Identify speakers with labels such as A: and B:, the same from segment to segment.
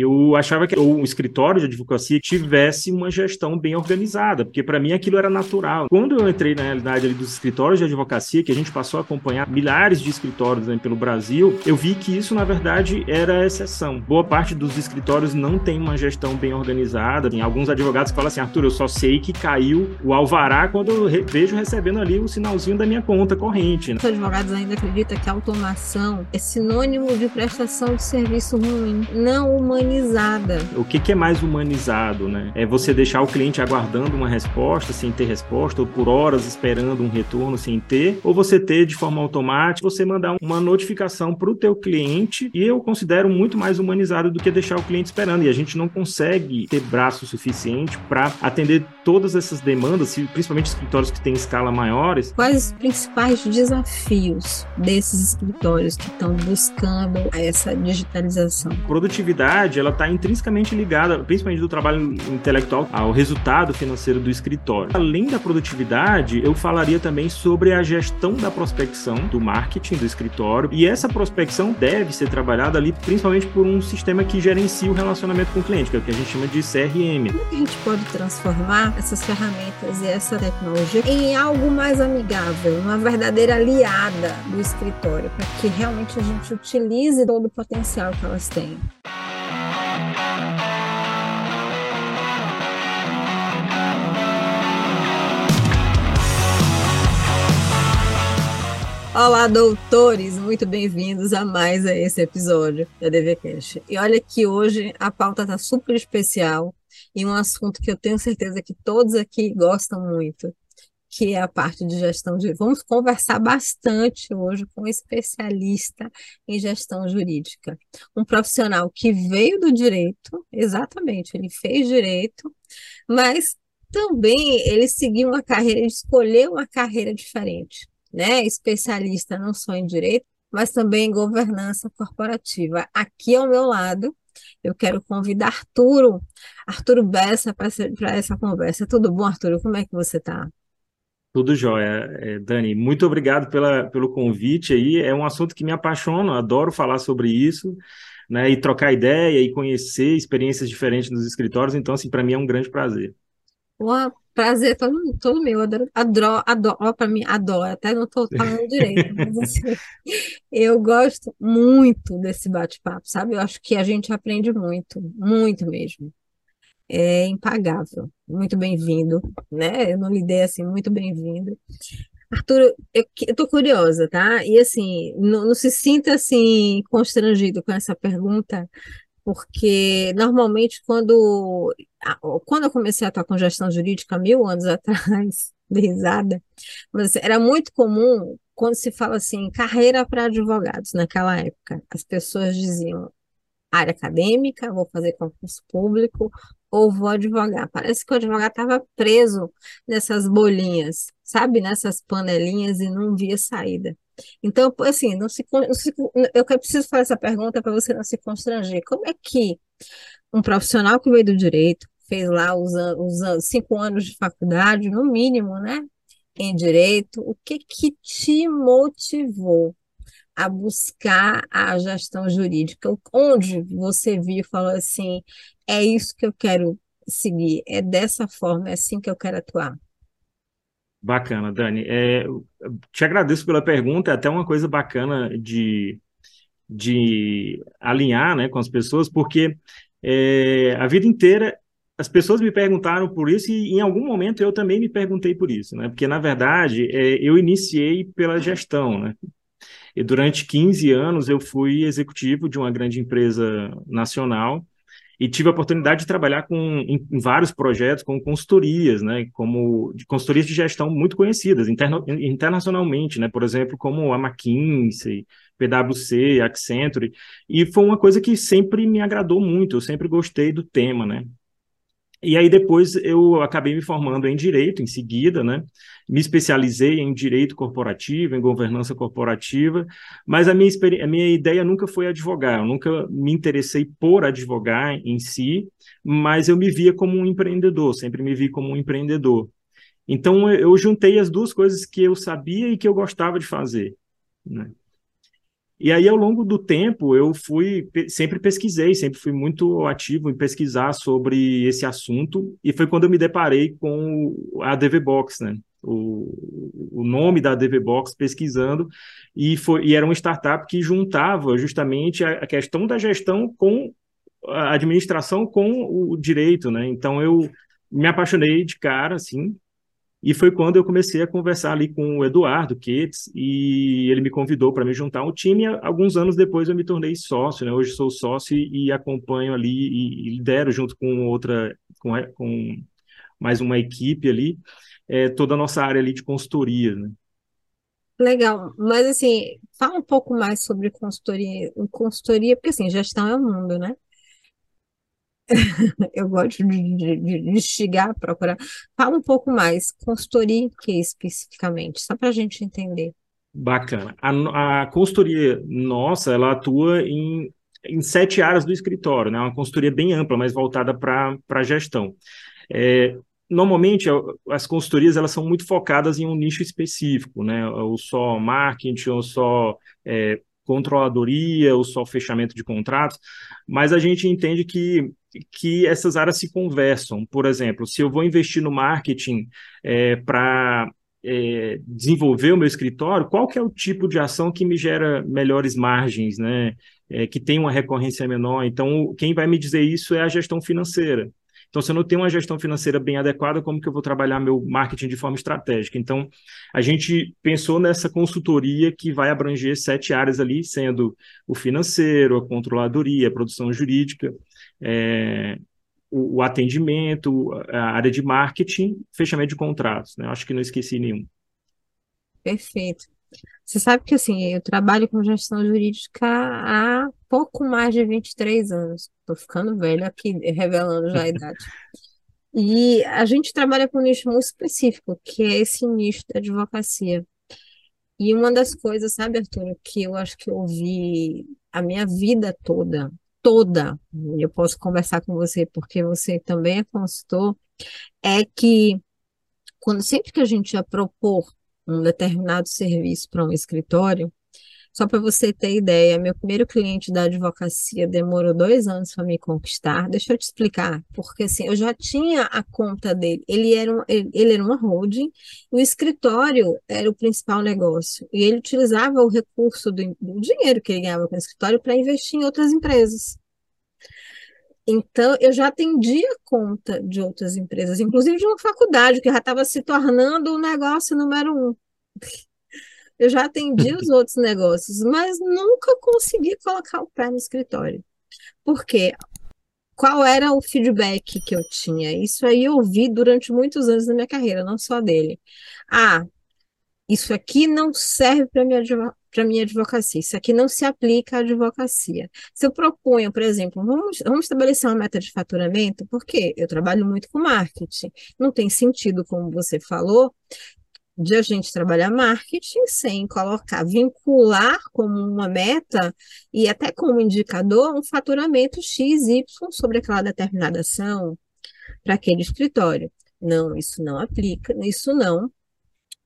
A: eu achava que o escritório de advocacia tivesse uma gestão bem organizada, porque para mim aquilo era natural. Quando eu entrei na realidade ali dos escritórios de advocacia, que a gente passou a acompanhar milhares de escritórios né, pelo Brasil, eu vi que isso na verdade era exceção. Boa parte dos escritórios não tem uma gestão bem organizada. Tem alguns advogados que falam assim, Arthur, eu só sei que caiu o alvará quando eu re vejo recebendo ali o sinalzinho da minha conta corrente.
B: Né? Os advogados ainda acreditam que a automação é sinônimo de prestação de serviço ruim, não uma humanizada.
A: O que, que é mais humanizado, né? É você deixar o cliente aguardando uma resposta sem ter resposta, ou por horas esperando um retorno sem ter, ou você ter de forma automática, você mandar uma notificação para o teu cliente, e eu considero muito mais humanizado do que deixar o cliente esperando. E a gente não consegue ter braço suficiente para atender todas essas demandas, principalmente escritórios que têm escala maiores.
B: Quais os principais desafios desses escritórios que estão buscando essa digitalização?
A: Produtividade ela está intrinsecamente ligada, principalmente do trabalho intelectual, ao resultado financeiro do escritório. Além da produtividade, eu falaria também sobre a gestão da prospecção, do marketing do escritório. E essa prospecção deve ser trabalhada ali, principalmente por um sistema que gerencia o relacionamento com o cliente, que é o que a gente chama de CRM.
B: Como a gente pode transformar essas ferramentas e essa tecnologia em algo mais amigável, uma verdadeira aliada do escritório, para que realmente a gente utilize todo o potencial que elas têm? Olá, doutores! Muito bem-vindos a mais a esse episódio da DVCast. E olha que hoje a pauta está super especial e um assunto que eu tenho certeza que todos aqui gostam muito, que é a parte de gestão de. Vamos conversar bastante hoje com um especialista em gestão jurídica, um profissional que veio do direito, exatamente, ele fez direito, mas também ele seguiu uma carreira, ele escolheu uma carreira diferente né, especialista não só em direito, mas também em governança corporativa. Aqui ao meu lado, eu quero convidar Arturo, Arturo Bessa, para essa conversa. Tudo bom, Arturo? Como é que você está?
A: Tudo jóia, é, Dani. Muito obrigado pela, pelo convite aí. É um assunto que me apaixona, adoro falar sobre isso, né? E trocar ideia e conhecer experiências diferentes nos escritórios. Então, assim, para mim é um grande prazer.
B: Uma prazer todo, todo meu, adoro, adoro, adoro para mim, adoro, até não estou falando direito, mas assim, eu gosto muito desse bate-papo, sabe? Eu acho que a gente aprende muito, muito mesmo. É impagável. Muito bem-vindo, né? Eu não lhe dei assim, muito bem-vindo. Arthur, eu, eu tô curiosa, tá? E assim, não, não se sinta assim constrangido com essa pergunta, porque normalmente quando, quando eu comecei a atuar com gestão jurídica mil anos atrás, de risada, mas era muito comum quando se fala assim, carreira para advogados, naquela época, as pessoas diziam área acadêmica, vou fazer concurso público ou vou advogar. Parece que o advogado estava preso nessas bolinhas, sabe, nessas panelinhas e não via saída. Então, assim, não se, não se, eu preciso fazer essa pergunta para você não se constranger. Como é que um profissional que veio do direito, fez lá os, os cinco anos de faculdade, no mínimo, né, em direito, o que que te motivou a buscar a gestão jurídica? Onde você viu e falou assim, é isso que eu quero seguir, é dessa forma, é assim que eu quero atuar?
A: Bacana, Dani. É, te agradeço pela pergunta, é até uma coisa bacana de, de alinhar né, com as pessoas, porque é, a vida inteira as pessoas me perguntaram por isso e em algum momento eu também me perguntei por isso, né? Porque, na verdade, é, eu iniciei pela gestão, né? E durante 15 anos eu fui executivo de uma grande empresa nacional e tive a oportunidade de trabalhar com, em, em vários projetos com consultorias, né, como de consultorias de gestão muito conhecidas interno, internacionalmente, né, por exemplo, como a McKinsey, PwC, Accenture, e foi uma coisa que sempre me agradou muito, eu sempre gostei do tema, né, e aí depois eu acabei me formando em direito em seguida, né? Me especializei em direito corporativo, em governança corporativa, mas a minha, a minha ideia nunca foi advogar, eu nunca me interessei por advogar em si, mas eu me via como um empreendedor, sempre me vi como um empreendedor. Então eu juntei as duas coisas que eu sabia e que eu gostava de fazer, né? E aí, ao longo do tempo, eu fui, sempre pesquisei, sempre fui muito ativo em pesquisar sobre esse assunto, e foi quando eu me deparei com a DV Box, né? O, o nome da DV Box pesquisando, e, foi, e era uma startup que juntava justamente a, a questão da gestão com a administração com o direito, né? Então eu me apaixonei de cara, assim, e foi quando eu comecei a conversar ali com o Eduardo Ketz, e ele me convidou para me juntar ao time. Alguns anos depois eu me tornei sócio, né? Hoje sou sócio e, acompanho ali e, e, lidero junto com outra, com, com mais uma equipe ali, é, toda a nossa área ali de consultoria, né?
B: Legal, mas assim, fala um pouco mais sobre consultoria, consultoria, porque assim, gestão é o mundo, né? eu gosto de, de, de procurar. Fala um pouco mais, consultoria que especificamente, só para a gente entender.
A: Bacana. A, a consultoria nossa, ela atua em, em sete áreas do escritório, né? Uma consultoria bem ampla, mas voltada para a gestão. É, normalmente as consultorias elas são muito focadas em um nicho específico, né? Ou só marketing, ou só é, controladoria, ou só fechamento de contratos, mas a gente entende que que essas áreas se conversam. Por exemplo, se eu vou investir no marketing é, para é, desenvolver o meu escritório, qual que é o tipo de ação que me gera melhores margens, né? É, que tem uma recorrência menor. Então, quem vai me dizer isso é a gestão financeira. Então, se eu não tenho uma gestão financeira bem adequada, como que eu vou trabalhar meu marketing de forma estratégica? Então, a gente pensou nessa consultoria que vai abranger sete áreas ali, sendo o financeiro, a controladoria, a produção jurídica, é, o, o, atendimento, a área de marketing, fechamento de contratos. Né? Acho que não esqueci nenhum.
B: Perfeito. Você sabe que assim, eu trabalho com gestão jurídica há pouco mais de 23 anos. Estou ficando velho aqui, revelando já a idade. E a gente trabalha com um nicho muito específico, que é esse nicho da advocacia. E uma das coisas, sabe, Arthur, que eu acho que eu ouvi a minha vida toda, toda, eu posso conversar com você porque você também é consultor, é que quando sempre que a gente ia propor um determinado serviço para um escritório. Só para você ter ideia, meu primeiro cliente da advocacia demorou dois anos para me conquistar. Deixa eu te explicar, porque assim, eu já tinha a conta dele. Ele era, um, ele, ele era uma holding, o escritório era o principal negócio. E ele utilizava o recurso do, do dinheiro que ele ganhava com o escritório para investir em outras empresas. Então, eu já atendia conta de outras empresas, inclusive de uma faculdade, que já estava se tornando o negócio número um. Eu já atendi os outros negócios, mas nunca consegui colocar o pé no escritório. Por quê? Qual era o feedback que eu tinha? Isso aí eu ouvi durante muitos anos da minha carreira, não só dele. Ah, isso aqui não serve para minha para minha advocacia. Isso aqui não se aplica à advocacia. Se eu proponho, por exemplo, vamos, vamos estabelecer uma meta de faturamento, porque eu trabalho muito com marketing. Não tem sentido, como você falou, de a gente trabalhar marketing sem colocar, vincular como uma meta e até como indicador um faturamento X, Y sobre aquela determinada ação para aquele escritório. Não, isso não aplica, isso não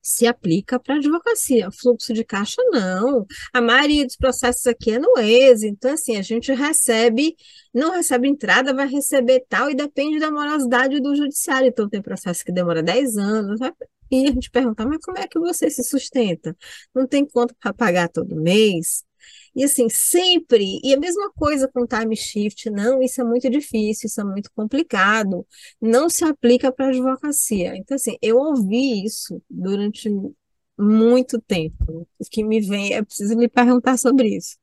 B: se aplica para advocacia. Fluxo de caixa, não. A maioria dos processos aqui é no ex, então, assim, a gente recebe, não recebe entrada, vai receber tal, e depende da morosidade do judiciário. Então, tem processo que demora 10 anos, e a gente pergunta, mas como é que você se sustenta? Não tem conta para pagar todo mês? E assim, sempre, e a mesma coisa com time shift, não, isso é muito difícil, isso é muito complicado, não se aplica para advocacia. Então, assim, eu ouvi isso durante muito tempo. O que me vem, é preciso lhe perguntar sobre isso.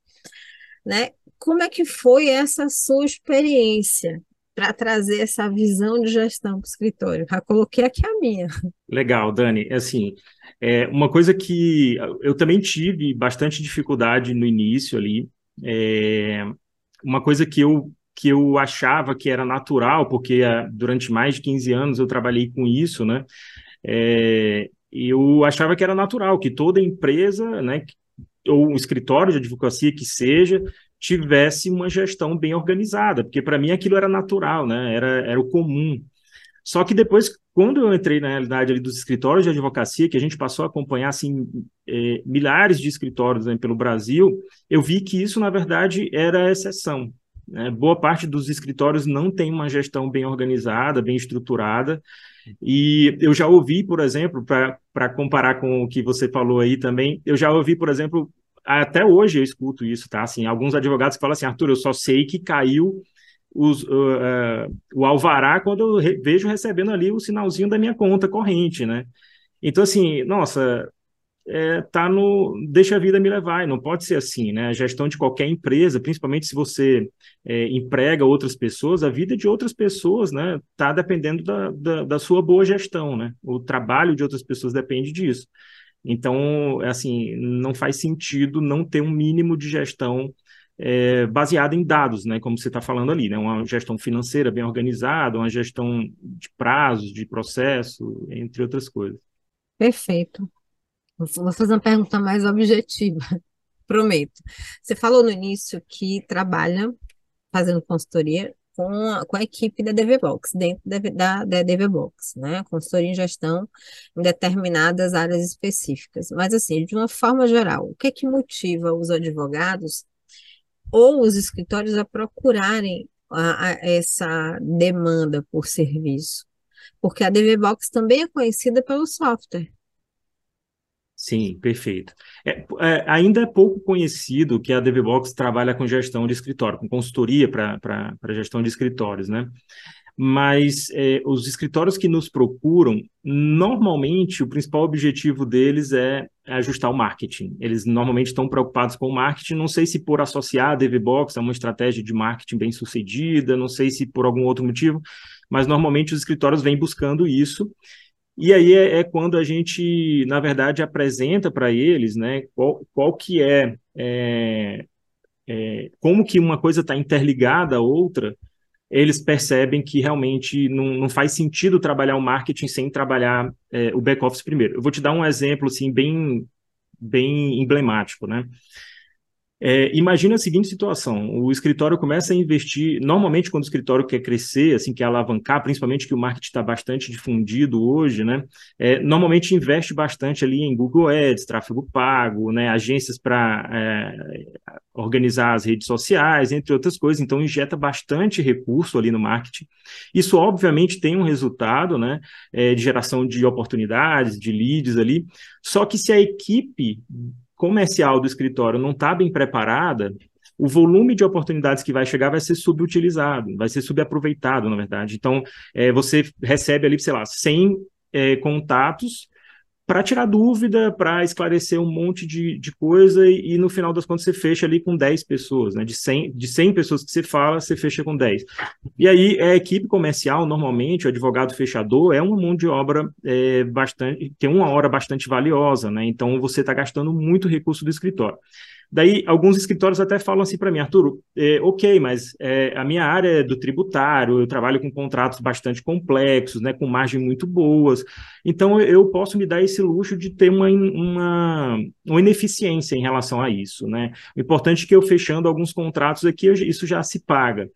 B: Né? Como é que foi essa sua experiência para trazer essa visão de gestão para o escritório? Já coloquei aqui a minha.
A: Legal, Dani. Assim, é, uma coisa que eu também tive bastante dificuldade no início ali, é, uma coisa que eu, que eu achava que era natural, porque ah, durante mais de 15 anos eu trabalhei com isso, né? É, eu achava que era natural, que toda empresa, né, ou um escritório de advocacia que seja, tivesse uma gestão bem organizada, porque para mim aquilo era natural, né? Era, era o comum. Só que depois, quando eu entrei na realidade ali dos escritórios de advocacia, que a gente passou a acompanhar assim, é, milhares de escritórios né, pelo Brasil, eu vi que isso, na verdade, era exceção. Né? Boa parte dos escritórios não tem uma gestão bem organizada, bem estruturada, e eu já ouvi, por exemplo, para comparar com o que você falou aí também, eu já ouvi, por exemplo, até hoje eu escuto isso, tá? Assim, alguns advogados falam assim, Arthur, eu só sei que caiu os, uh, uh, o alvará quando eu re vejo recebendo ali o sinalzinho da minha conta corrente, né? Então, assim, nossa, é, tá no deixa a vida me levar, não pode ser assim, né? A gestão de qualquer empresa, principalmente se você é, emprega outras pessoas, a vida de outras pessoas, né, tá dependendo da, da, da, sua boa gestão, né? O trabalho de outras pessoas depende disso. Então, assim, não faz sentido não ter um mínimo de gestão é, baseada em dados, né, como você está falando ali, né, uma gestão financeira bem organizada, uma gestão de prazos, de processo, entre outras coisas.
B: Perfeito. Vou fazer uma pergunta mais objetiva, prometo. Você falou no início que trabalha fazendo consultoria com a, com a equipe da DVBox, dentro da, da, da DVBox, né? Consultoria em gestão em determinadas áreas específicas. Mas, assim, de uma forma geral, o que é que motiva os advogados ou os escritórios a procurarem a, a essa demanda por serviço. Porque a DV Box também é conhecida pelo software.
A: Sim, perfeito. É, é, ainda é pouco conhecido que a DVBox trabalha com gestão de escritório, com consultoria para gestão de escritórios, né? mas é, os escritórios que nos procuram, normalmente o principal objetivo deles é ajustar o marketing. Eles normalmente estão preocupados com o marketing, não sei se por associar a DVBox a uma estratégia de marketing bem sucedida, não sei se por algum outro motivo, mas normalmente os escritórios vêm buscando isso. E aí é, é quando a gente, na verdade, apresenta para eles né, qual, qual que é, é, é como que uma coisa está interligada à outra, eles percebem que realmente não, não faz sentido trabalhar o marketing sem trabalhar é, o back-office primeiro. Eu vou te dar um exemplo assim, bem, bem emblemático. Né? É, imagina a seguinte situação: o escritório começa a investir. Normalmente, quando o escritório quer crescer, assim, quer alavancar, principalmente que o marketing está bastante difundido hoje, né? É, normalmente investe bastante ali em Google Ads, tráfego pago, né? Agências para é, organizar as redes sociais, entre outras coisas. Então, injeta bastante recurso ali no marketing. Isso, obviamente, tem um resultado, né? É, de geração de oportunidades, de leads ali. Só que se a equipe comercial do escritório não está bem preparada, o volume de oportunidades que vai chegar vai ser subutilizado, vai ser subaproveitado, na verdade. Então, é, você recebe ali, sei lá, 100 é, contatos para tirar dúvida, para esclarecer um monte de, de coisa e, e, no final das contas você fecha ali com 10 pessoas, né? De 100, de 100 pessoas que você fala, você fecha com 10. E aí a equipe comercial, normalmente, o advogado fechador, é uma mão de obra é, bastante, tem uma hora bastante valiosa, né? Então você está gastando muito recurso do escritório. Daí, alguns escritórios até falam assim para mim, Arturo, é, ok, mas é, a minha área é do tributário, eu trabalho com contratos bastante complexos, né, com margens muito boas, então eu posso me dar esse luxo de ter uma, uma, uma ineficiência em relação a isso. Né? O importante é que eu fechando alguns contratos aqui, isso já se paga.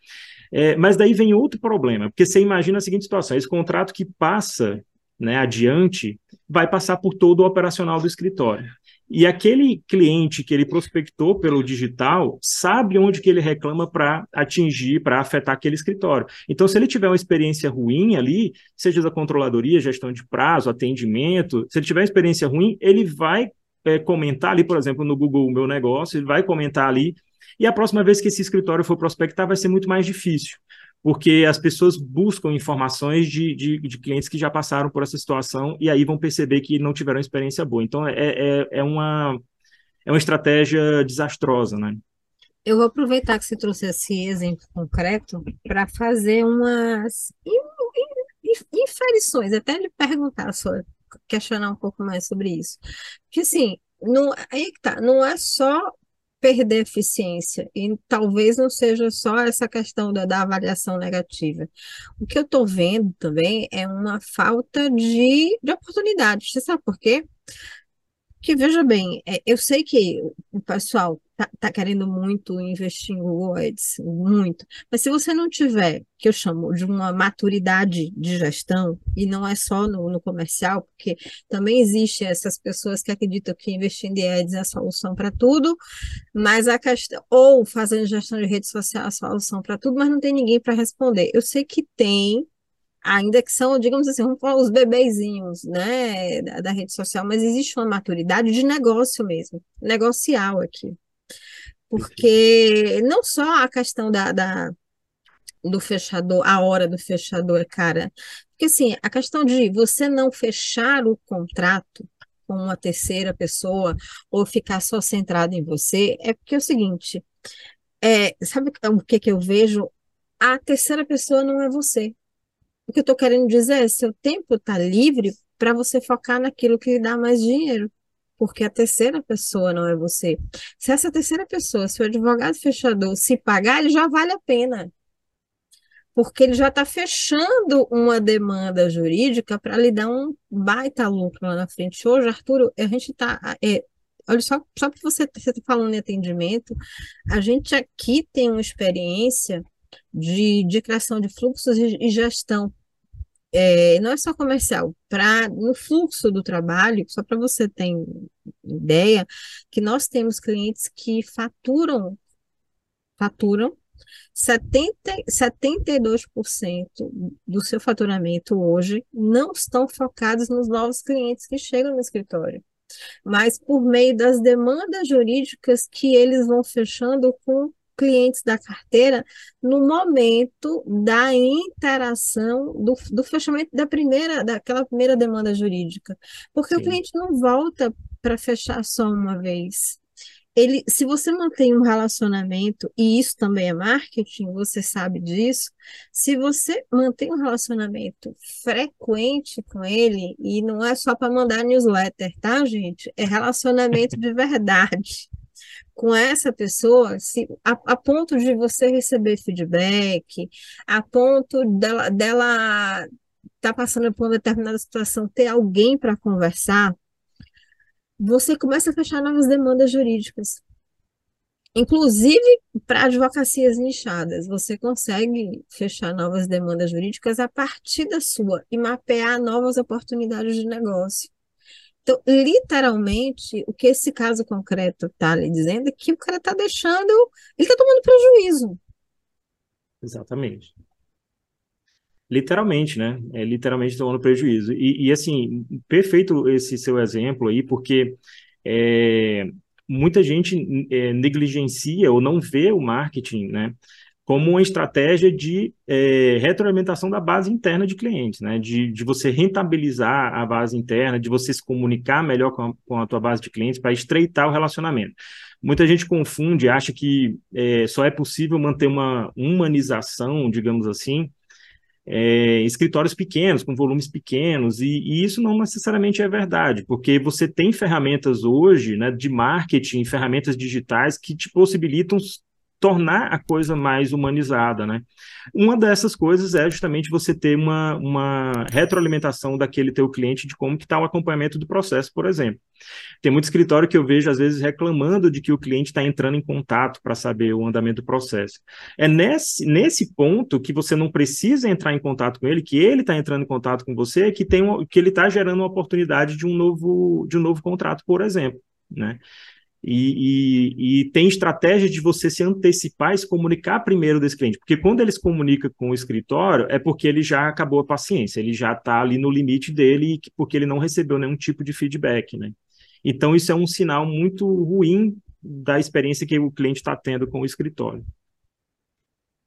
A: É, mas daí vem outro problema, porque você imagina a seguinte situação: esse contrato que passa né, adiante vai passar por todo o operacional do escritório. E aquele cliente que ele prospectou pelo digital sabe onde que ele reclama para atingir, para afetar aquele escritório. Então, se ele tiver uma experiência ruim ali, seja da controladoria, gestão de prazo, atendimento, se ele tiver uma experiência ruim, ele vai é, comentar ali, por exemplo, no Google Meu Negócio, ele vai comentar ali, e a próxima vez que esse escritório for prospectar vai ser muito mais difícil porque as pessoas buscam informações de, de, de, clientes que já passaram por essa situação e aí vão perceber que não tiveram experiência boa. Então, é, é, é, uma, é uma estratégia desastrosa, né?
B: Eu vou aproveitar que você trouxe esse exemplo concreto para fazer umas inferições, até lhe perguntar, só, questionar um pouco mais sobre isso. Porque, assim, não, aí que tá, não é só perder eficiência. E talvez não seja só essa questão da, da avaliação negativa. O que eu estou vendo também é uma falta de, de oportunidades. Você sabe por quê? Porque, veja bem, é, eu sei que o pessoal tá, tá querendo muito investir em Google Ads, muito. Mas se você não tiver, que eu chamo de uma maturidade de gestão, e não é só no, no comercial, porque também existem essas pessoas que acreditam que investindo em ads é a solução para tudo, mas a questão, ou fazendo gestão de rede social é a solução para tudo, mas não tem ninguém para responder. Eu sei que tem, ainda que são, digamos assim, os bebezinhos, né, da, da, rede social, mas existe uma maturidade de negócio mesmo, negocial aqui. Porque não só a questão da, da do fechador, a hora do fechador cara. Porque assim, a questão de você não fechar o contrato com uma terceira pessoa ou ficar só centrado em você, é porque é o seguinte, é, sabe o que, que eu vejo? A terceira pessoa não é você. O que eu estou querendo dizer é seu tempo está livre para você focar naquilo que lhe dá mais dinheiro porque a terceira pessoa não é você. Se essa terceira pessoa, se o advogado fechador se pagar, ele já vale a pena. Porque ele já está fechando uma demanda jurídica para lhe dar um baita lucro lá na frente. Hoje, Arturo, a gente está. É, olha só, só para você estar tá falando em atendimento, a gente aqui tem uma experiência de, de criação de fluxos e, e gestão é, não é só comercial, para no fluxo do trabalho, só para você ter ideia, que nós temos clientes que faturam, faturam 70, 72% do seu faturamento hoje não estão focados nos novos clientes que chegam no escritório, mas por meio das demandas jurídicas que eles vão fechando com clientes da carteira no momento da interação do, do fechamento da primeira, daquela primeira demanda jurídica. Porque Sim. o cliente não volta para fechar só uma vez. Ele, se você mantém um relacionamento, e isso também é marketing, você sabe disso, se você mantém um relacionamento frequente com ele, e não é só para mandar newsletter, tá, gente? É relacionamento de verdade com essa pessoa se, a, a, ponto de você receber feedback, a ponto dela, dela tá passando por uma determinada situação, ter alguém para conversar, você começa a fechar novas demandas jurídicas. Inclusive para advocacias nichadas, você consegue fechar novas demandas jurídicas a partir da sua e mapear novas oportunidades de negócio. Então, literalmente, o que esse caso concreto está lhe dizendo é que o cara está deixando, ele está tomando prejuízo.
A: Exatamente. Literalmente, né? É literalmente tomando prejuízo. E, e assim, perfeito esse seu exemplo aí, porque é, muita gente é, negligencia ou não vê o marketing, né? Como uma estratégia de é, retroalimentação da base interna de clientes, né? De, de você rentabilizar a base interna, de você se comunicar melhor com a, com a tua base de clientes para estreitar o relacionamento. Muita gente confunde, acha que é, só é possível manter uma humanização, digamos assim, é, escritórios pequenos, com volumes pequenos, e, e, isso não necessariamente é verdade, porque você tem ferramentas hoje né, de marketing, ferramentas digitais que te possibilitam tornar a coisa mais humanizada, né? Uma dessas coisas é justamente você ter uma, uma retroalimentação daquele teu cliente de como que está o acompanhamento do processo, por exemplo. Tem muito escritório que eu vejo, às vezes, reclamando de que o cliente está entrando em contato para saber o andamento do processo. É nesse, nesse ponto que você não precisa entrar em contato com ele, que ele está entrando em contato com você, que, tem que ele está gerando uma oportunidade de um novo, de um novo contrato, por exemplo. Né? E, e, e, tem estratégia de você se antecipar e se comunicar primeiro desse cliente, porque quando ele se comunica com o escritório, é porque ele já acabou a paciência, ele já está ali no limite dele, porque ele não recebeu nenhum tipo de feedback, né? Então, isso é um sinal muito ruim da experiência que o cliente está tendo com o escritório.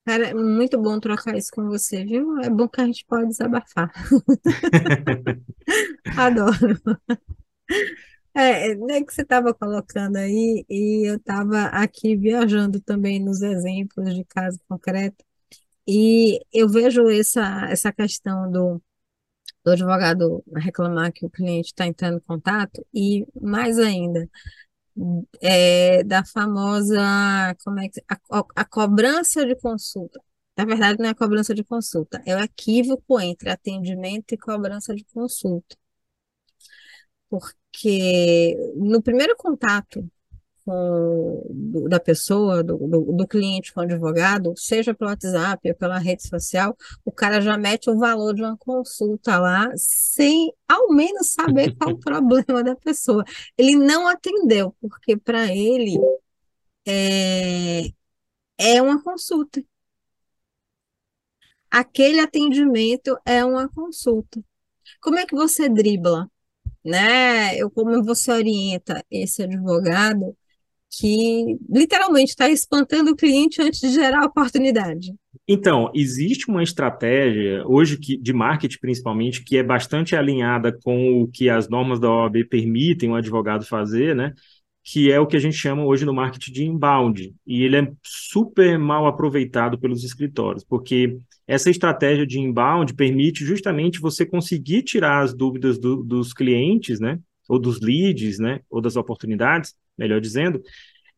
B: Cara, é muito bom trocar isso com você, viu? É bom que a gente pode desabafar. Adoro. É, é que você estava colocando aí, e eu estava aqui viajando também nos exemplos de caso concreto, e eu vejo essa, essa questão do, do advogado reclamar que o cliente está entrando em contato, e mais ainda, é, da famosa, como é que, a, a cobrança de consulta. Na verdade, não é cobrança de consulta, é o equívoco entre atendimento e cobrança de consulta. Porque no primeiro contato com, do, da pessoa, do, do, do, cliente com o advogado, seja pelo WhatsApp ou pela rede social, o cara já mete o valor de uma consulta lá, sem ao menos saber qual o problema da pessoa. Ele não atendeu, porque para ele é, é uma consulta. Aquele atendimento é uma consulta. Como é que você dribla? Né? Eu, como você orienta esse advogado que literalmente está espantando o cliente antes de gerar oportunidade.
A: Então, existe uma estratégia hoje que, de marketing principalmente que é bastante alinhada com o que as normas da OAB permitem o advogado fazer, né? Que é o que a gente chama hoje no marketing de inbound. E ele é super mal aproveitado pelos escritórios, porque essa estratégia de inbound permite justamente você conseguir tirar as dúvidas do, dos clientes, né? Ou dos leads, né? Ou das oportunidades, melhor dizendo,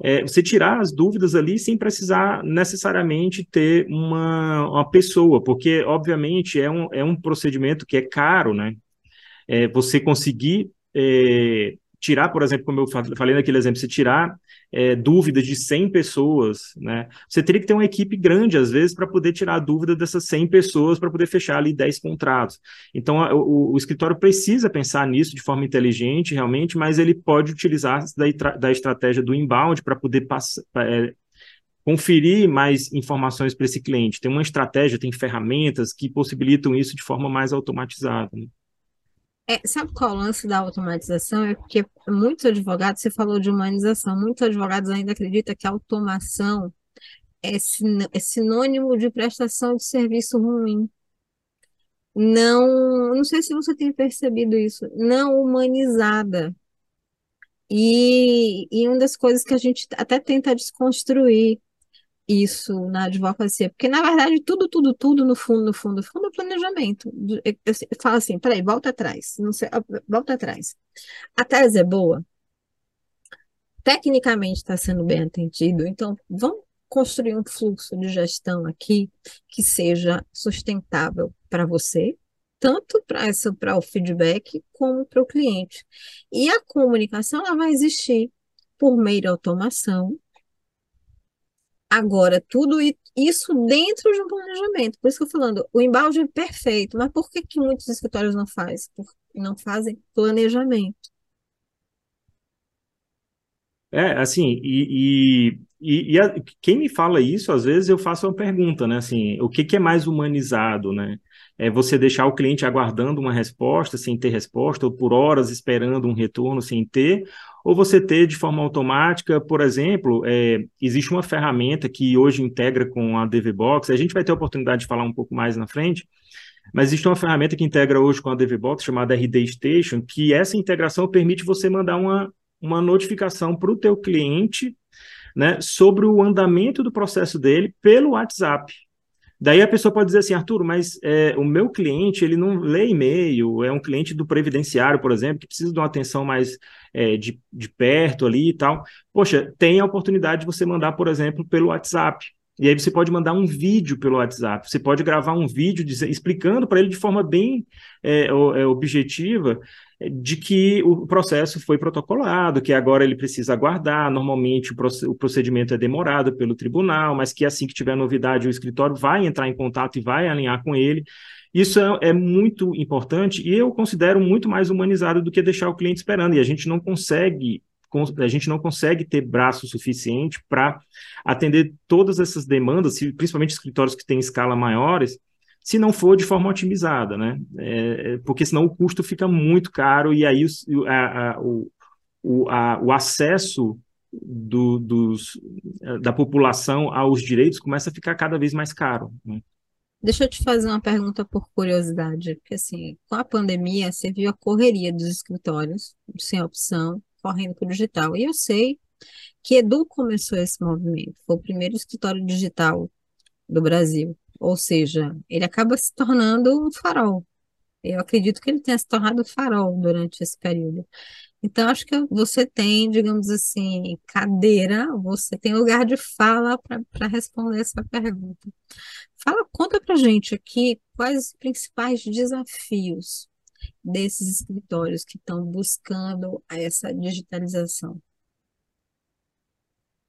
A: é, você tirar as dúvidas ali sem precisar necessariamente ter uma, uma pessoa, porque, obviamente, é um, é um procedimento que é caro, né? É, você conseguir é, tirar, por exemplo, como eu falei naquele exemplo, você tirar é, dúvidas de 100 pessoas, né? Você teria que ter uma equipe grande, às vezes, para poder tirar a dúvida dessas 100 pessoas, para poder fechar ali 10 contratos. Então, o, o, escritório precisa pensar nisso de forma inteligente, realmente, mas ele pode utilizar da, da estratégia do inbound para poder passar. É, conferir mais informações para esse cliente. Tem uma estratégia, tem ferramentas que possibilitam isso de forma mais automatizada. Né?
B: É, sabe qual é o lance da automatização? É porque muitos advogados, você falou de humanização, muitos advogados ainda acreditam que a automação é, é sinônimo de prestação de serviço ruim. Não, não sei se você tem percebido isso, não humanizada. E, e uma das coisas que a gente até tenta desconstruir isso na advocacia, porque na verdade tudo, tudo, tudo no fundo, no fundo, no fundo é planejamento. Eu, eu, eu falo assim, peraí, volta atrás, não sei, volta atrás. A tese é boa, tecnicamente está sendo bem atendido, então vamos construir um fluxo de gestão aqui que seja sustentável para você, tanto para o feedback como para o cliente. E a comunicação ela vai existir por meio de automação, Agora, tudo isso dentro de um planejamento. Por isso que eu falando, o embalde é perfeito, mas por que, que muitos escritórios não fazem? Não fazem planejamento.
A: É, assim, e, e, e, e a, quem me fala isso, às vezes eu faço uma pergunta, né? Assim, o que, que é mais humanizado, né? É você deixar o cliente aguardando uma resposta sem ter resposta, ou por horas esperando um retorno sem ter, ou você ter de forma automática, por exemplo, é, existe uma ferramenta que hoje integra com a DVBox, a gente vai ter a oportunidade de falar um pouco mais na frente, mas existe uma ferramenta que integra hoje com a DVBox chamada RD Station, que essa integração permite você mandar uma uma notificação para o teu cliente né, sobre o andamento do processo dele pelo WhatsApp. Daí a pessoa pode dizer assim, Arthur, mas é, o meu cliente ele não lê e-mail, é um cliente do previdenciário, por exemplo, que precisa de uma atenção mais é, de, de perto ali e tal. Poxa, tem a oportunidade de você mandar, por exemplo, pelo WhatsApp. E aí você pode mandar um vídeo pelo WhatsApp, você pode gravar um vídeo explicando para ele de forma bem é, é objetiva de que o processo foi protocolado, que agora ele precisa aguardar. Normalmente o procedimento é demorado pelo tribunal, mas que assim que tiver novidade, o escritório vai entrar em contato e vai alinhar com ele. Isso é, é, muito importante e eu considero muito mais humanizado do que deixar o cliente esperando. E a gente não consegue, a gente não consegue ter braço suficiente para atender todas essas demandas, principalmente escritórios que têm escala maiores se não for de forma otimizada, né? É, é, porque senão o custo fica muito caro e aí o, a, a, o, a, o acesso do, dos, da população aos direitos começa a ficar cada vez mais caro. Né?
B: Deixa eu te fazer uma pergunta por curiosidade, porque assim, com a pandemia, você viu a correria dos escritórios, sem opção, correndo para o digital. E eu sei que Edu começou esse movimento, foi o primeiro escritório digital do Brasil. Ou seja, ele acaba se tornando um farol. Eu acredito que ele tenha se tornado farol durante esse período. Então, acho que você tem, digamos assim, cadeira, você tem lugar de fala para responder essa pergunta. Fala, conta para gente aqui quais os principais desafios desses escritórios que estão buscando essa digitalização.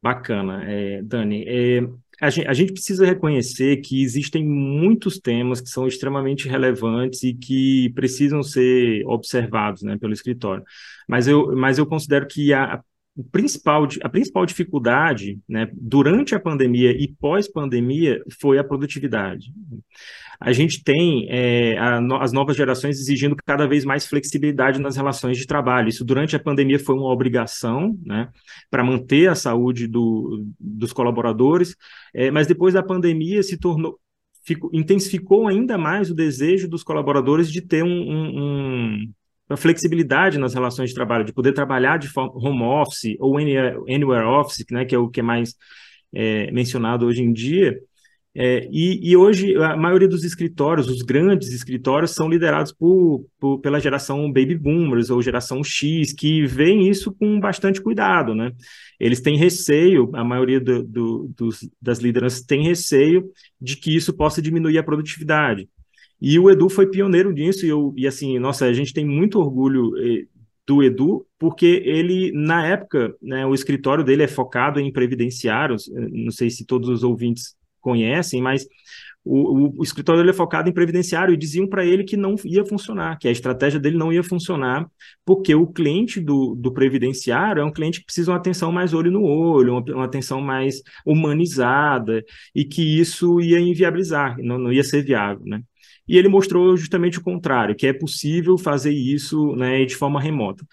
A: Bacana, é, Dani. É, a, gente, a gente precisa reconhecer que existem muitos temas que são extremamente relevantes e que precisam ser observados né, pelo escritório. Mas eu, mas eu considero que a, principal, a principal dificuldade né, durante a pandemia e pós-pandemia foi a produtividade a gente tem é, a, as novas gerações exigindo cada vez mais flexibilidade nas relações de trabalho. Isso durante a pandemia foi uma obrigação, né, para manter a saúde do, dos colaboradores, é, mas depois da pandemia se tornou Fico, intensificou ainda mais o desejo dos colaboradores de ter um, um, uma flexibilidade nas relações de trabalho, de poder trabalhar de home office ou anywhere, office, né, que é o que é mais é, mencionado hoje em dia, é, e, e, hoje a maioria dos escritórios, os grandes escritórios, são liderados por, por, pela geração baby boomers ou geração X, que veem isso com bastante cuidado, né? Eles têm receio, a maioria do, do, dos, das lideranças tem receio de que isso possa diminuir a produtividade. E o Edu foi pioneiro nisso, e, eu, e assim, nossa, a gente tem muito orgulho eh, do Edu, porque ele, na época, né, o escritório dele é focado em previdenciários, não sei se todos os ouvintes conhecem, mas o, o, o escritório dele é focado em previdenciário e diziam para ele que não ia funcionar, que a estratégia dele não ia funcionar, porque o cliente do, do previdenciário é um cliente que precisa de uma atenção mais olho no olho, uma, uma atenção mais humanizada, e que isso ia inviabilizar, não, não ia ser viável, né? E ele mostrou justamente o contrário, que é possível fazer isso né, de forma remota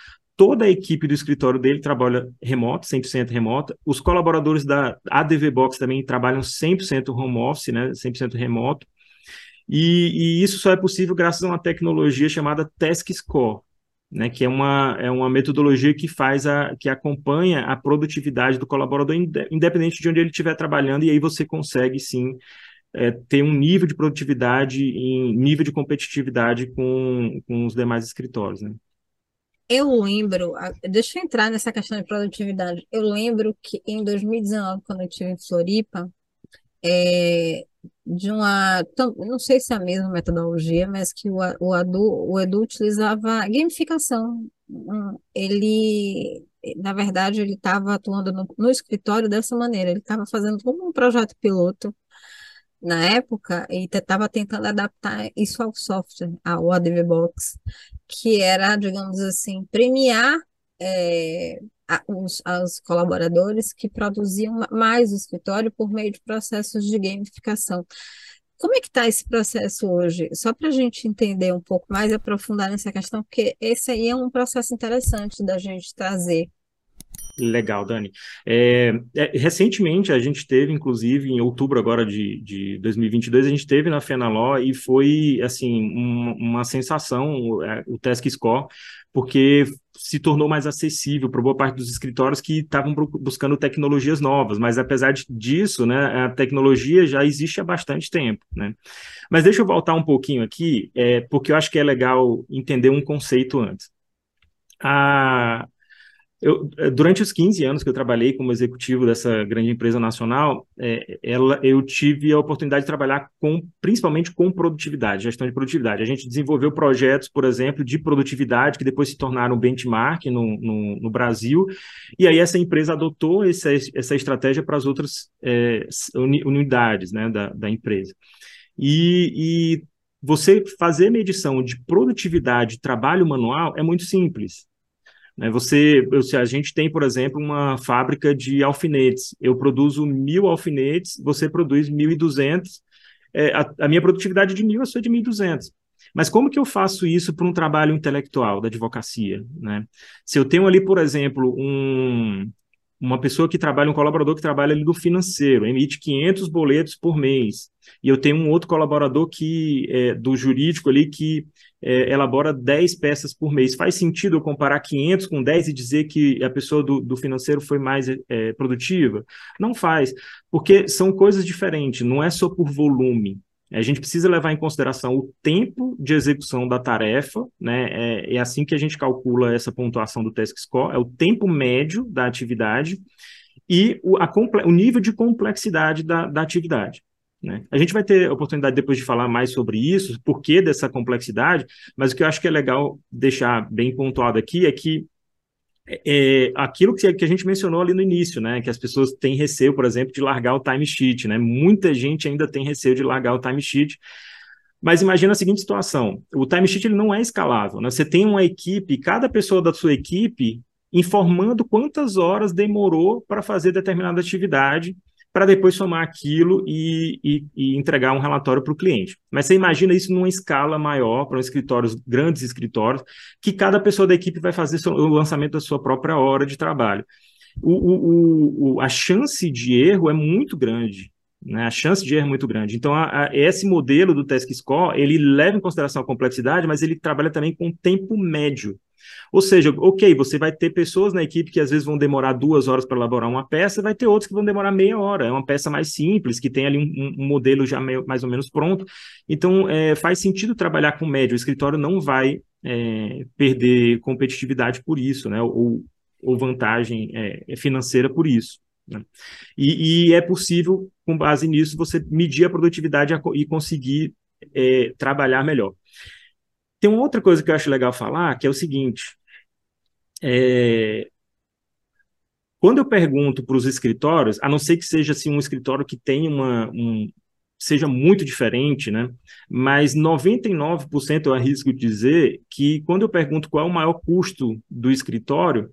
A: toda a equipe do escritório dele trabalha remoto, 100% remoto. Os colaboradores da ADV Box também trabalham 100% home office, né, 100% remoto. E, e, isso só é possível graças a uma tecnologia chamada Task Score, né, que é uma, é uma metodologia que faz a, que acompanha a produtividade do colaborador, independente de onde ele estiver trabalhando, e aí você consegue sim é, ter um nível de produtividade em nível de competitividade com, com os demais escritórios. Né?
B: Eu lembro, deixa eu entrar nessa questão de produtividade. Eu lembro que em 2019, quando eu estive em Floripa, é, de uma, não sei se é a mesma metodologia, mas que o, o, Edu, o Edu utilizava gamificação. Ele, na verdade, ele estava atuando no, no escritório dessa maneira, ele estava fazendo como um projeto piloto na época e estava tentando adaptar isso ao software, ao ADV Box, que era, digamos assim, premiar é, os, os colaboradores que produziam mais o escritório por meio de processos de gamificação. Como é que está esse processo hoje? Só para a gente entender um pouco mais aprofundar nessa questão, porque esse aí é um processo interessante da gente trazer
A: Legal, Dani. É, é, recentemente, a gente teve, inclusive, em outubro agora de, de 2022, a gente teve na Fenaló e foi, assim, um, uma sensação, é, o Task Score, porque se tornou mais acessível para boa parte dos escritórios que estavam buscando tecnologias novas, mas apesar disso, né, a tecnologia já existe há bastante tempo, né? Mas deixa eu voltar um pouquinho aqui, é, porque eu acho que é legal entender um conceito antes. A, eu, eh, durante os 15 anos que eu trabalhei como executivo dessa grande empresa nacional, é, ela, eu tive a oportunidade de trabalhar com, principalmente com produtividade, gestão de produtividade. A gente desenvolveu projetos, por exemplo, de produtividade que depois se tornaram benchmark no, no, no Brasil, e aí essa empresa adotou essa, essa estratégia para as outras é, unidades né, da, da empresa. E, e você fazer medição de produtividade de trabalho manual é muito simples. Né? Você, se a gente tem, por exemplo, uma fábrica de alfinetes. Eu produzo mil alfinetes, você produz mil e duzentos. É, a, a minha produtividade de mil, a sua de mil e duzentos. Mas como que eu faço isso para um trabalho intelectual da advocacia? Né? Se eu tenho ali, por exemplo, um, uma pessoa que trabalha, um colaborador que trabalha ali do financeiro, emite 500 boletos por mês, e eu tenho um outro colaborador que é, do jurídico ali que é, elabora 10 peças por mês. Faz sentido eu comparar 500 com 10 e dizer que a pessoa do, do financeiro foi mais é, produtiva? Não faz, porque são coisas diferentes, não é só por volume. A gente precisa levar em consideração o tempo de execução da tarefa, né? É, é assim que a gente calcula essa pontuação do Task Score, é o tempo médio da atividade e o, a, o nível de complexidade da, da atividade. Né? A gente vai ter oportunidade depois de falar mais sobre isso, por que dessa complexidade, mas o que eu acho que é legal deixar bem pontuado aqui é que é, aquilo que, que, a gente mencionou ali no início, né, que as pessoas têm receio, por exemplo, de largar o timesheet, né, muita gente ainda tem receio de largar o timesheet, mas imagina a seguinte situação, o timesheet ele não é escalável, né, você tem uma equipe, cada pessoa da sua equipe informando quantas horas demorou para fazer determinada atividade, para depois somar aquilo e, e, e entregar um relatório para o cliente. Mas você imagina isso numa escala maior, para escritórios, grandes escritórios, que cada pessoa da equipe vai fazer o lançamento da sua própria hora de trabalho. O, o, o, a chance de erro é muito grande. Né? A chance de erro é muito grande. Então, a, a, esse modelo do Task Score, ele leva em consideração a complexidade, mas ele trabalha também com tempo médio. Ou seja, ok, você vai ter pessoas na equipe que às vezes vão demorar duas horas para elaborar uma peça, vai ter outros que vão demorar meia hora. É uma peça mais simples, que tem ali um, um modelo já meio, mais ou menos pronto. Então, é, faz sentido trabalhar com médio. O escritório não vai é, perder competitividade por isso, né? Ou, ou vantagem é, financeira por isso. Né? E, e, é possível, com base nisso, você medir a produtividade e conseguir é, trabalhar melhor. Tem uma outra coisa que eu acho legal falar, que é o seguinte: é, quando eu pergunto para os escritórios, a não ser que seja assim, um escritório que tenha uma. Um, seja muito diferente, né? Mas 99% eu arrisco dizer que quando eu pergunto qual é o maior custo do escritório,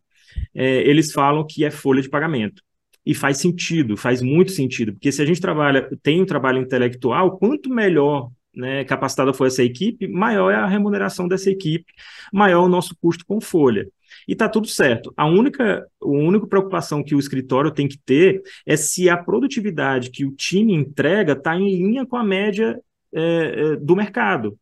A: é, eles falam que é folha de pagamento. E faz sentido, faz muito sentido, porque se a gente trabalha, tem um trabalho intelectual, quanto melhor né, capacitada for essa equipe, maior é a remuneração dessa equipe, maior o nosso custo com folha. E está tudo certo. A única, a única preocupação que o escritório tem que ter é se a produtividade que o time entrega está em linha com a média é, é, do mercado.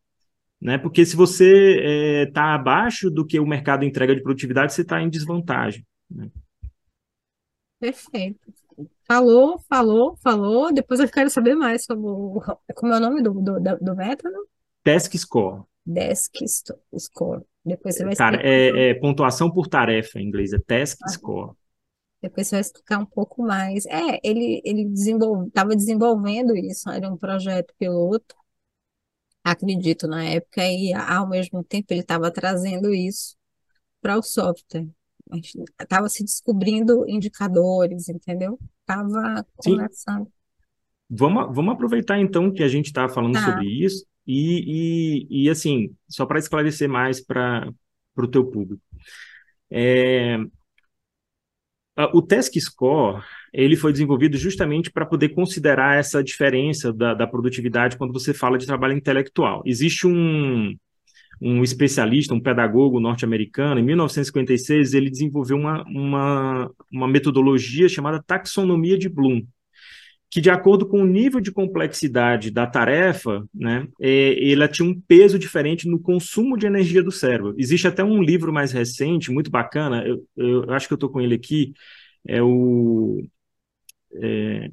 A: Né? Porque se você está é, abaixo do que o mercado entrega de produtividade, você está em desvantagem. Né?
B: Perfeito. Falou, falou, falou. Depois eu quero saber mais sobre o, como é o nome do, do, do método?
A: Desk Score.
B: Desk Score. Depois você vai
A: Cara, é, é, pontuação por tarefa em inglês, é Task ah. Score.
B: Depois você vai explicar um pouco mais. É, ele ele desenvolve, estava desenvolvendo isso, era um projeto piloto, acredito na época, e ao mesmo tempo ele estava trazendo isso para o software. Estava se descobrindo indicadores, entendeu? Estava começando.
A: Vamos, vamos aproveitar então que a gente está falando tá. sobre isso e, e, e assim, só para esclarecer mais para o teu público. É, o Task Score ele foi desenvolvido justamente para poder considerar essa diferença da, da, produtividade quando você fala de trabalho intelectual. Existe um, um especialista, um pedagogo norte-americano, em 1956, ele desenvolveu uma, uma, uma metodologia chamada taxonomia de Bloom, que, de acordo com o nível de complexidade da tarefa, né, é, ela tinha um peso diferente no consumo de energia do cérebro. Existe até um livro mais recente, muito bacana, eu, eu acho que eu estou com ele aqui, é o é,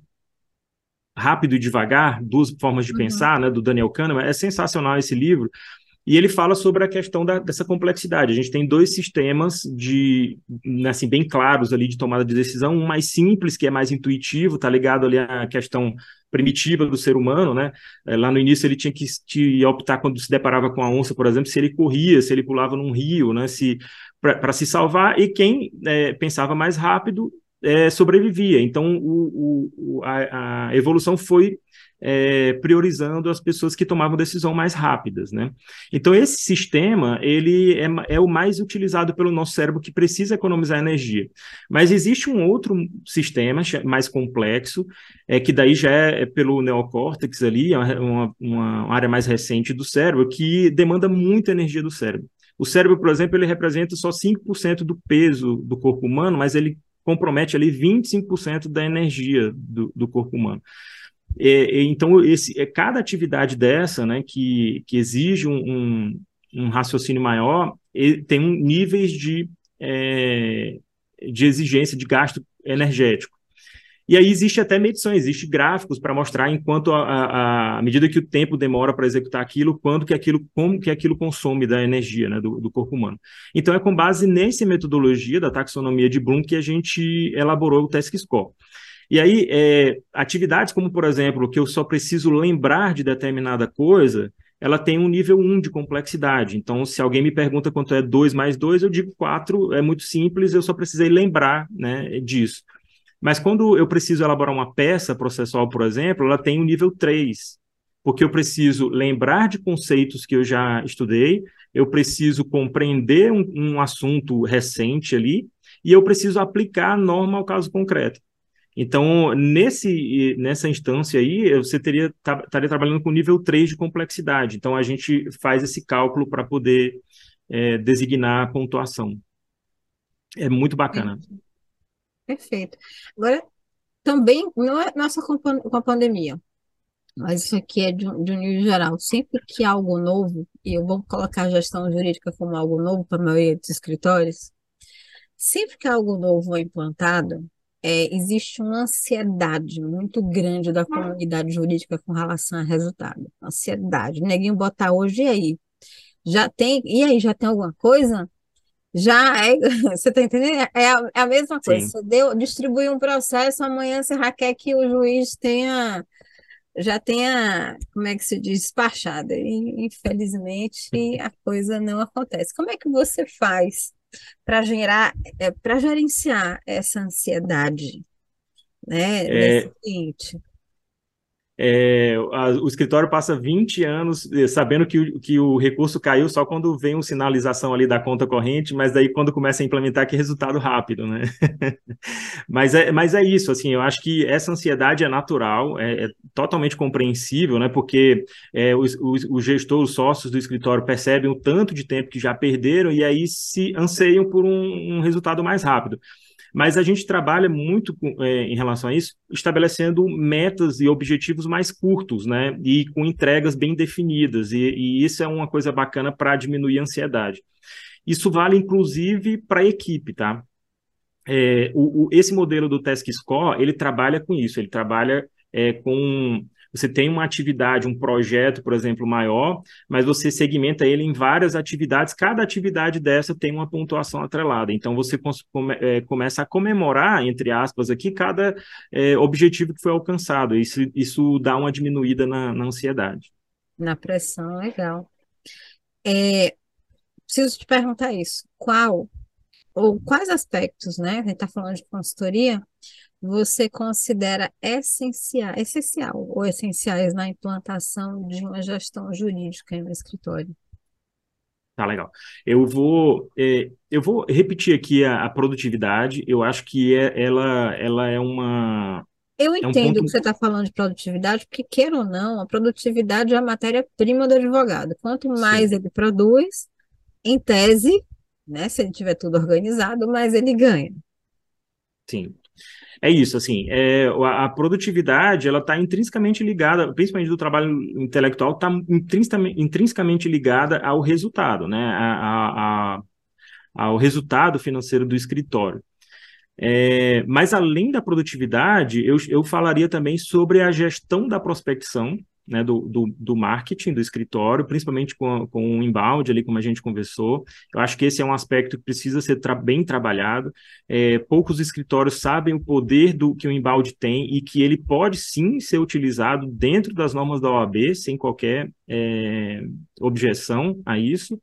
A: Rápido e Devagar, Duas Formas de uhum. Pensar, né, do Daniel Kahneman. É sensacional esse livro, e ele fala sobre a questão da, dessa complexidade. A gente tem dois sistemas de, assim, bem claros ali de tomada de decisão, um mais simples, que é mais intuitivo, tá ligado ali à questão primitiva do ser humano, né? É, lá no início ele tinha que, que optar quando se deparava com a onça, por exemplo, se ele corria, se ele pulava num rio, né? Se para se salvar. E quem é, pensava mais rápido é, sobrevivia. Então o, o, a, a evolução foi é, priorizando as pessoas que tomavam decisão mais rápidas, né? Então esse sistema ele é, é, o mais utilizado pelo nosso cérebro que precisa economizar energia. Mas existe um outro sistema mais complexo, é que daí já é, é pelo neocórtex ali, é uma, uma área mais recente do cérebro que demanda muita energia do cérebro. O cérebro, por exemplo, ele representa só 5% do peso do corpo humano, mas ele compromete ali 25% da energia do, do corpo humano. É, então, esse, é, cada atividade dessa, né, que, que exige um, um, um raciocínio maior, tem um, níveis de, é, de exigência de gasto energético. E aí existe até medição, existe gráficos para mostrar enquanto a, a, a, medida que o tempo demora para executar aquilo, quanto que aquilo, como que aquilo consome da energia né, do, do, corpo humano. Então é com base nessa metodologia da taxonomia de Bloom que a gente elaborou o Task Score. E aí, é, atividades como, por exemplo, que eu só preciso lembrar de determinada coisa, ela tem um nível 1 de complexidade. Então, se alguém me pergunta quanto é 2 mais 2, eu digo 4, é muito simples, eu só precisei lembrar né, disso. Mas quando eu preciso elaborar uma peça processual, por exemplo, ela tem um nível 3, porque eu preciso lembrar de conceitos que eu já estudei, eu preciso compreender um, um assunto recente ali, e eu preciso aplicar a norma ao caso concreto. Então, nesse, nessa instância aí, você teria estaria trabalhando com nível 3 de complexidade. Então, a gente faz esse cálculo para poder é, designar a pontuação. É muito bacana.
B: Perfeito. Agora, também, não é nossa com a pandemia, mas isso aqui é de de um nível geral. Sempre que algo novo, e eu vou colocar gestão jurídica como algo novo para a maioria dos escritórios, sempre que algo novo é implantado, é, existe uma ansiedade muito grande da comunidade jurídica com relação a resultado. Ansiedade. Neguinho botar hoje e aí. Já tem, e aí, já tem alguma coisa? Já é, você está entendendo? É a, é a mesma coisa. Sim. Você deu, distribui um processo, amanhã você já quer que o juiz tenha, já tenha, como é que se diz, despachado. E, infelizmente, a coisa não acontece. Como é que você faz para gerar, é, para gerenciar essa ansiedade, né? É, nesse.
A: É, a, o escritório passa 20 anos eh, sabendo que o, que o recurso caiu só quando vem uma sinalização ali da conta corrente, mas daí quando começa a implementar que resultado rápido, né? mas, é, mas é isso, assim, eu acho que essa ansiedade é natural, é, é totalmente compreensível, né? Porque é, os, os, gestores, os sócios do escritório percebem o tanto de tempo que já perderam e aí se anseiam por um, um resultado mais rápido. Mas a gente trabalha muito com, é, em relação a isso, estabelecendo metas e objetivos mais curtos, né? E com entregas bem definidas. E, e isso é uma coisa bacana para diminuir a ansiedade. Isso vale, inclusive, para a equipe, tá? É, o, o, esse modelo do Task Score, ele trabalha com isso, ele trabalha é, com você tem uma atividade, um projeto, por exemplo, maior, mas você segmenta ele em várias atividades, cada atividade dessa tem uma pontuação atrelada. Então você come, é, começa a comemorar, entre aspas, aqui, cada é, objetivo que foi alcançado. Isso, isso dá uma diminuída na, na ansiedade.
B: Na pressão, legal. É, preciso te perguntar isso. Qual ou quais aspectos, né? A gente está falando de consultoria, você considera essencial, essencial ou essenciais na implantação de uma gestão jurídica em um escritório?
A: Tá legal. Eu vou, é, eu vou repetir aqui a, a, produtividade. Eu acho que é, ela, ela é uma.
B: Eu entendo é um ponto... que você está falando de produtividade, porque, queira ou não, a produtividade é a matéria-prima do advogado. Quanto mais Sim. ele produz, em tese, né, se ele tiver tudo organizado, mais ele ganha.
A: Sim é isso, assim, é, a, a produtividade, ela está intrinsecamente ligada, principalmente do trabalho intelectual, está intrinsecamente, intrinsecamente ligada ao resultado, né, a, a, ao resultado financeiro do escritório. É, mas além da produtividade, eu, eu falaria também sobre a gestão da prospecção, né, do, do, do, marketing do escritório, principalmente com, com o inbound, ali como a gente conversou. Eu acho que esse é um aspecto que precisa ser tra bem trabalhado. É, poucos escritórios sabem o poder do que o inbound tem e que ele pode sim ser utilizado dentro das normas da OAB, sem qualquer é, objeção a isso.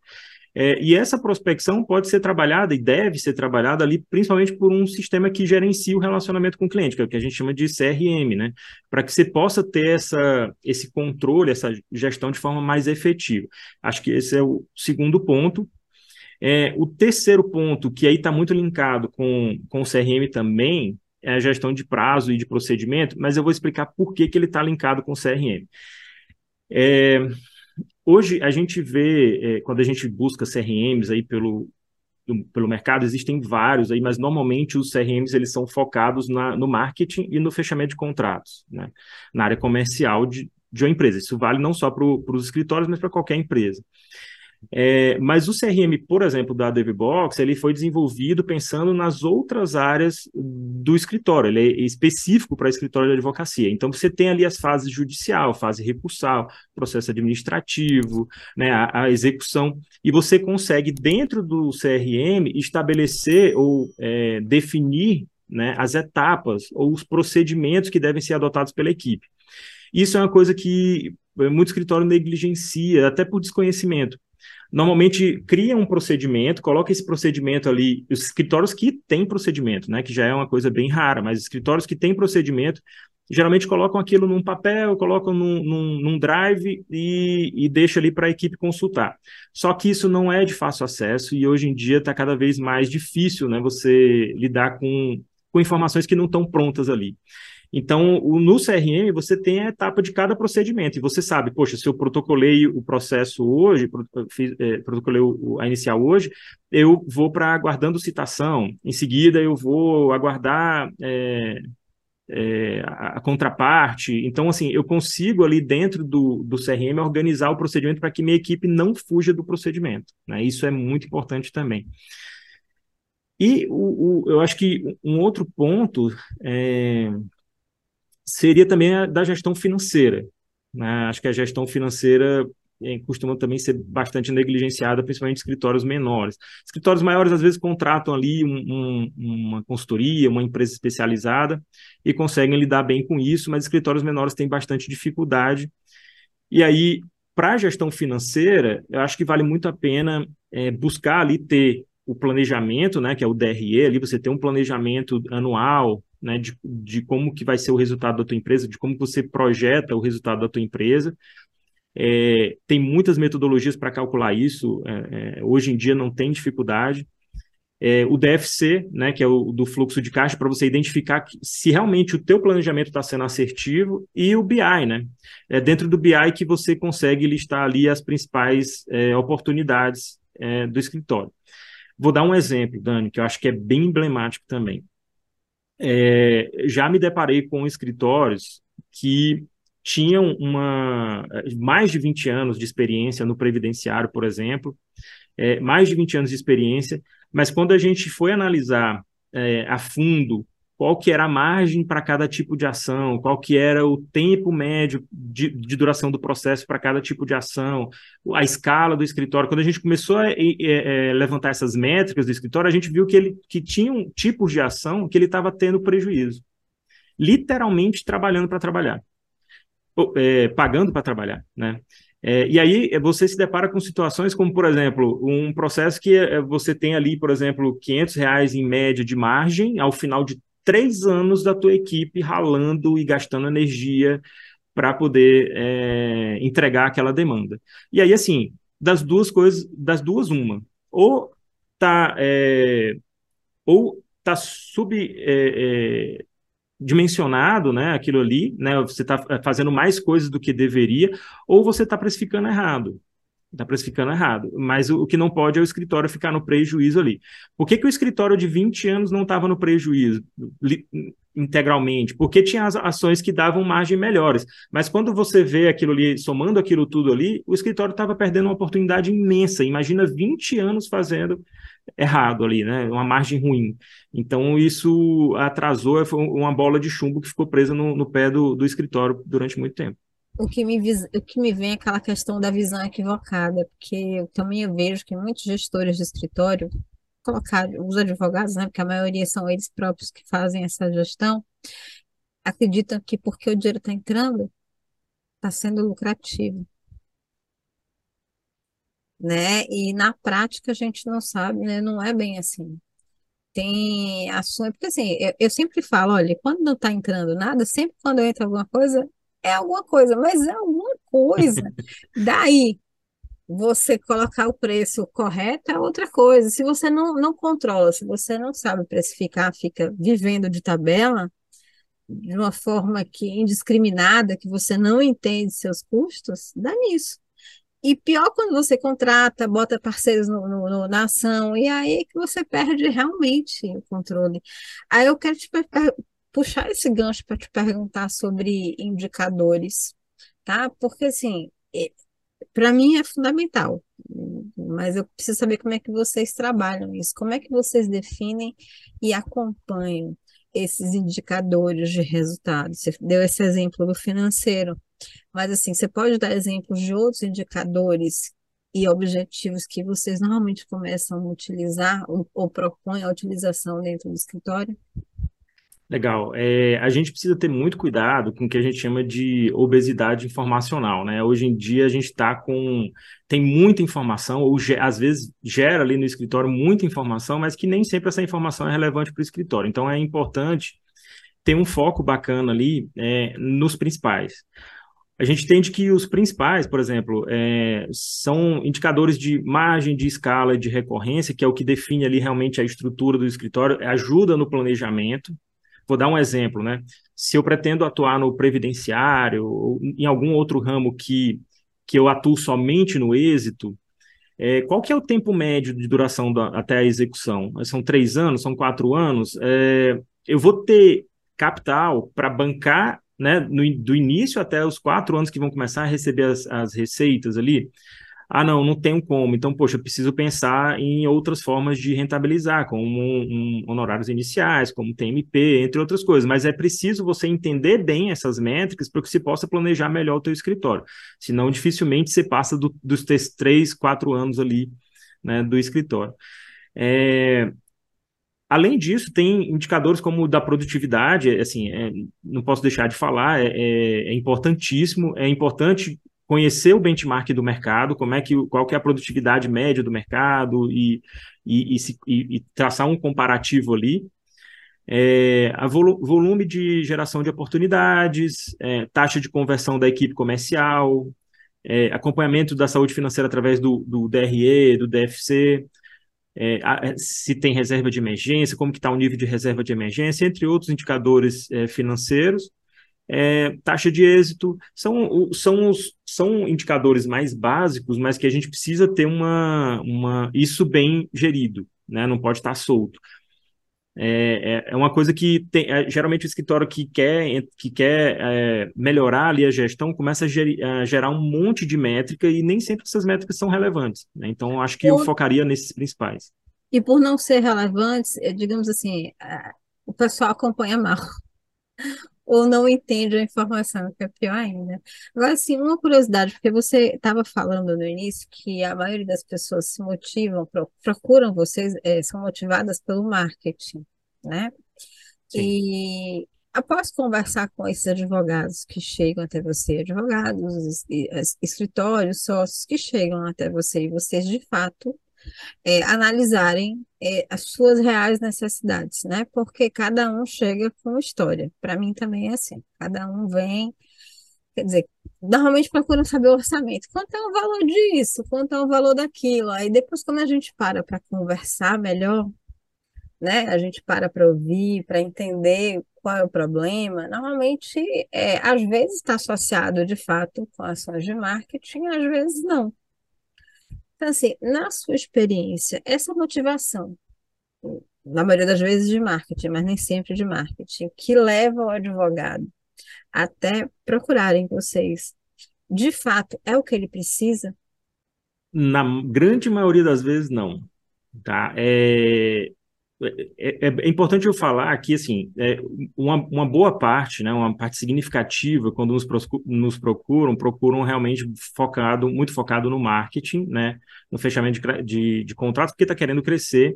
A: É, e essa prospecção pode ser trabalhada e deve ser trabalhada ali, principalmente por um sistema que gerencia o relacionamento com o cliente, que é o que a gente chama de CRM, né? Para que você possa ter essa, esse controle, essa gestão de forma mais efetiva. Acho que esse é o segundo ponto. É, o terceiro ponto, que aí está muito linkado com, com o CRM também, é a gestão de prazo e de procedimento, mas eu vou explicar por que, que ele está linkado com o CRM. É, Hoje a gente vê, é, quando a gente busca CRMs aí pelo, pelo mercado, existem vários aí, mas normalmente os CRMs eles são focados na, no marketing e no fechamento de contratos, né? na área comercial de, de uma empresa. Isso vale não só para os escritórios, mas para qualquer empresa. É, mas o CRM, por exemplo, da DevBox, ele foi desenvolvido pensando nas outras áreas do escritório, ele é específico para escritório de advocacia. Então, você tem ali as fases judicial, fase recursal, processo administrativo, né, a, a execução, e você consegue, dentro do CRM, estabelecer ou é, definir né, as etapas ou os procedimentos que devem ser adotados pela equipe. Isso é uma coisa que muito escritório negligencia, até por desconhecimento. Normalmente cria um procedimento, coloca esse procedimento ali, os escritórios que têm procedimento, né, que já é uma coisa bem rara, mas escritórios que têm procedimento, geralmente colocam aquilo num papel, colocam num, num, num drive e, e deixa ali para a equipe consultar. Só que isso não é de fácil acesso e hoje em dia está cada vez mais difícil né, você lidar com, com informações que não estão prontas ali. Então, no CRM, você tem a etapa de cada procedimento, e você sabe, poxa, se eu protocolei o processo hoje, fiz, é, protocolei a inicial hoje, eu vou para aguardando citação, em seguida eu vou aguardar é, é, a, a, contraparte. Então, assim, eu consigo ali dentro do, do CRM organizar o procedimento para que minha equipe não fuja do procedimento. Né? Isso é muito importante também. E o, o, eu acho que um outro ponto é, seria também a da gestão financeira. Né? Acho que a gestão financeira é, costuma também ser bastante negligenciada, principalmente escritórios menores. Escritórios maiores, às vezes, contratam ali um, um, uma consultoria, uma empresa especializada e conseguem lidar bem com isso, mas escritórios menores têm bastante dificuldade. E aí, para a gestão financeira, eu acho que vale muito a pena é, buscar ali ter o planejamento, né, que é o DRE, ali você tem um planejamento anual, né, de, de como que vai ser o resultado da tua empresa, de como você projeta o resultado da tua empresa. É, tem muitas metodologias para calcular isso, é, é, hoje em dia não tem dificuldade. É, o DFC, né, que é o do fluxo de caixa, para você identificar se realmente o teu planejamento está sendo assertivo, e o BI, né? É dentro do BI que você consegue listar ali as principais é, oportunidades é, do escritório. Vou dar um exemplo, Dani, que eu acho que é bem emblemático também. É, já me deparei com escritórios que tinham uma, mais de 20 anos de experiência no previdenciário, por exemplo, é, mais de 20 anos de experiência, mas quando a gente foi analisar é, a fundo qual que era a margem para cada tipo de ação, qual que era o tempo médio de, de duração do processo para cada tipo de ação, a escala do escritório. Quando a gente começou a, a levantar essas métricas do escritório, a gente viu que ele que tinham tipos de ação que ele estava tendo prejuízo, literalmente trabalhando para trabalhar, é, pagando para trabalhar, né? É, e aí é, você se depara com situações como, por exemplo, um processo que é, você tem ali, por exemplo, 500 reais em média de margem ao final de três anos da tua equipe ralando e gastando energia para poder é, entregar aquela demanda. E aí, assim, das duas coisas, das duas, uma. Ou tá, é, ou tá sub, é, é dimensionado, né, aquilo ali, né, você está fazendo mais coisas do que deveria, ou você está precificando errado. Está precificando errado. Mas o, o, que não pode é o escritório ficar no prejuízo ali. Por que, que o escritório de 20 anos não estava no prejuízo li, integralmente? Porque tinha as ações que davam margem melhores. Mas quando você vê aquilo ali, somando aquilo tudo ali, o escritório estava perdendo uma oportunidade imensa. Imagina 20 anos fazendo errado ali, né? Uma margem ruim. Então, isso atrasou, foi uma bola de chumbo que ficou presa no, no pé do, do escritório durante muito tempo.
B: O que, me, o que me vem é aquela questão da visão equivocada, porque eu também vejo que muitos gestores de escritório, colocar os advogados, né, porque a maioria são eles próprios que fazem essa gestão, acreditam que porque o dinheiro está entrando, está sendo lucrativo né? E na prática a gente não sabe, né? Não é bem assim. Tem ações, porque assim, eu, eu sempre falo, olha, quando não está entrando nada, sempre quando entra alguma coisa, é alguma coisa, mas é alguma coisa. Daí, você colocar o preço correto é outra coisa. Se você não, não controla, se você não sabe precificar, fica vivendo de tabela, de uma forma que indiscriminada, que você não entende seus custos, dá nisso. E pior quando você contrata, bota parceiros no, no, na ação, e aí que você perde realmente o controle. Aí eu quero te puxar esse gancho para te perguntar sobre indicadores, tá? Porque assim, para mim é fundamental, mas eu preciso saber como é que vocês trabalham isso, como é que vocês definem e acompanham esses indicadores de resultado. Você deu esse exemplo do financeiro. Mas, assim, você pode dar exemplos de outros indicadores e objetivos que vocês normalmente começam a utilizar ou, ou propõem a utilização dentro do escritório?
A: Legal. É, a gente precisa ter muito cuidado com o que a gente chama de obesidade informacional, né? Hoje em dia a gente está com tem muita informação, ou às vezes gera ali no escritório muita informação, mas que nem sempre essa informação é relevante para o escritório. Então é importante ter um foco bacana ali é, nos principais. A gente entende que os principais, por exemplo, é, são indicadores de margem de escala de recorrência, que é o que define ali realmente a estrutura do escritório, ajuda no planejamento, Vou dar um exemplo, né? Se eu pretendo atuar no previdenciário ou em algum outro ramo que, que eu atuo somente no êxito, é, qual que é o tempo médio de duração da, até a execução? São três anos? São quatro anos? É, eu vou ter capital para bancar né, no, do início até os quatro anos que vão começar a receber as, as receitas ali? Ah, não, não tenho como. Então, poxa, eu preciso pensar em outras formas de rentabilizar, como um, um, honorários iniciais, como TMP, entre outras coisas. Mas é preciso você entender bem essas métricas para que você possa planejar melhor o teu escritório. Senão, dificilmente você passa do, dos três, quatro anos ali né, do escritório. É, Além disso, tem indicadores como o da produtividade, assim, é, não posso deixar de falar, é, é, é importantíssimo, é importante conhecer o benchmark do mercado, como é que, qual que é a produtividade média do mercado e, e, e, se, e, e traçar um comparativo ali. É, a volu volume de geração de oportunidades, é, taxa de conversão da equipe comercial, é, acompanhamento da saúde financeira através do, do DRE, do DFC, é, a, se tem reserva de emergência, como que está o nível de reserva de emergência, entre outros indicadores é, financeiros é, taxa de êxito, são, são, os, são indicadores mais básicos, mas que a gente precisa ter uma, uma isso bem gerido, né? não pode estar solto. É, é, é uma coisa que tem, é, geralmente o escritório que quer, que quer é, melhorar ali a gestão começa a, a, gerar um monte de métrica e nem sempre essas métricas são relevantes. Né? Então, acho que eu focaria nesses principais.
B: E por não ser relevantes, é, digamos assim, o pessoal acompanha mal ou não entende a informação, que é pior ainda. Agora, assim, uma curiosidade, porque você estava falando no início que a maioria das pessoas se motivam, procuram vocês, é, são motivadas pelo marketing, né? Sim. E após conversar com esses advogados que chegam até você, advogados, escritórios, sócios que chegam até você, e vocês de fato é, analisarem é, as suas reais necessidades, né? Porque cada um chega com história. Para mim também é assim. Cada um vem, quer dizer, normalmente procuram saber o orçamento. Quanto é o valor disso? Quanto é o valor daquilo? Aí depois, quando a gente para para conversar melhor, né? A gente para para ouvir, para entender qual é o problema. Normalmente, é, às vezes está associado de fato com ações de marketing, às vezes não. Então, assim, na sua experiência, essa motivação, na maioria das vezes de marketing, mas nem sempre de marketing, que leva o advogado até procurarem vocês, de fato, é o que ele precisa?
A: Na grande maioria das vezes, não. Tá? É, é, é, é, importante eu falar aqui, assim, é, uma, uma boa parte, né, uma parte significativa, quando nos, nos procuram, procuram realmente focado, muito focado no marketing, né, no fechamento de, de, de porque está querendo crescer,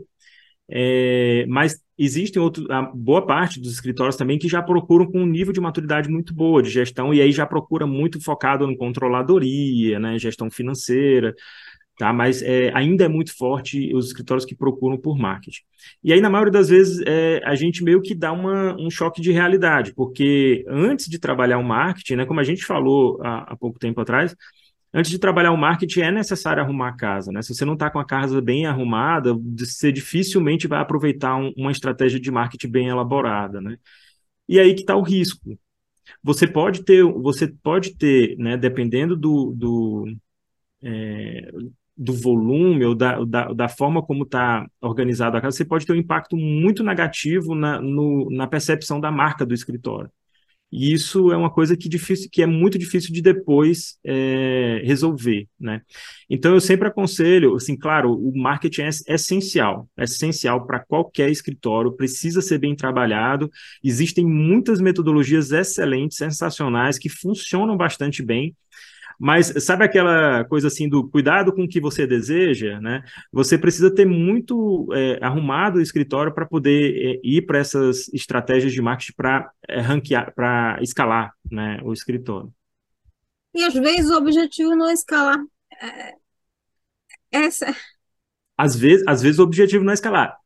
A: é, mas existem outros, a boa parte dos escritórios também que já procuram com um nível de maturidade muito boa de gestão, e aí já procura muito focado no controladoria, né, gestão financeira, tá? Mas é, ainda é muito forte os escritórios que procuram por marketing. E aí, na maioria das vezes, é, a gente meio que dá uma, um choque de realidade, porque antes de trabalhar o marketing, né, como a gente falou há, há pouco tempo atrás, antes de trabalhar o marketing é necessário arrumar a casa, né? Se você não está com a casa bem arrumada, você dificilmente vai aproveitar um, uma estratégia de marketing bem elaborada, né? E aí que está o risco. Você pode ter, você pode ter, né, dependendo do, do é, do volume ou da, da, da forma como está organizado a casa, você pode ter um impacto muito negativo na, no, na percepção da marca do escritório. E isso é uma coisa que, difícil, que é muito difícil de depois é, resolver, né? Então, eu sempre aconselho, assim, claro, o marketing é essencial, é essencial para qualquer escritório, precisa ser bem trabalhado, existem muitas metodologias excelentes, sensacionais, que funcionam bastante bem, Mas sabe aquela coisa assim do cuidado com o que você deseja, né? Você precisa ter muito é, arrumado o escritório para poder é, ir para essas estratégias de marketing para é, ranquear, para escalar, né, o escritório.
B: E às vezes o objetivo não é escalar. É, essa
A: às vezes, às vezes o objetivo não é escalar.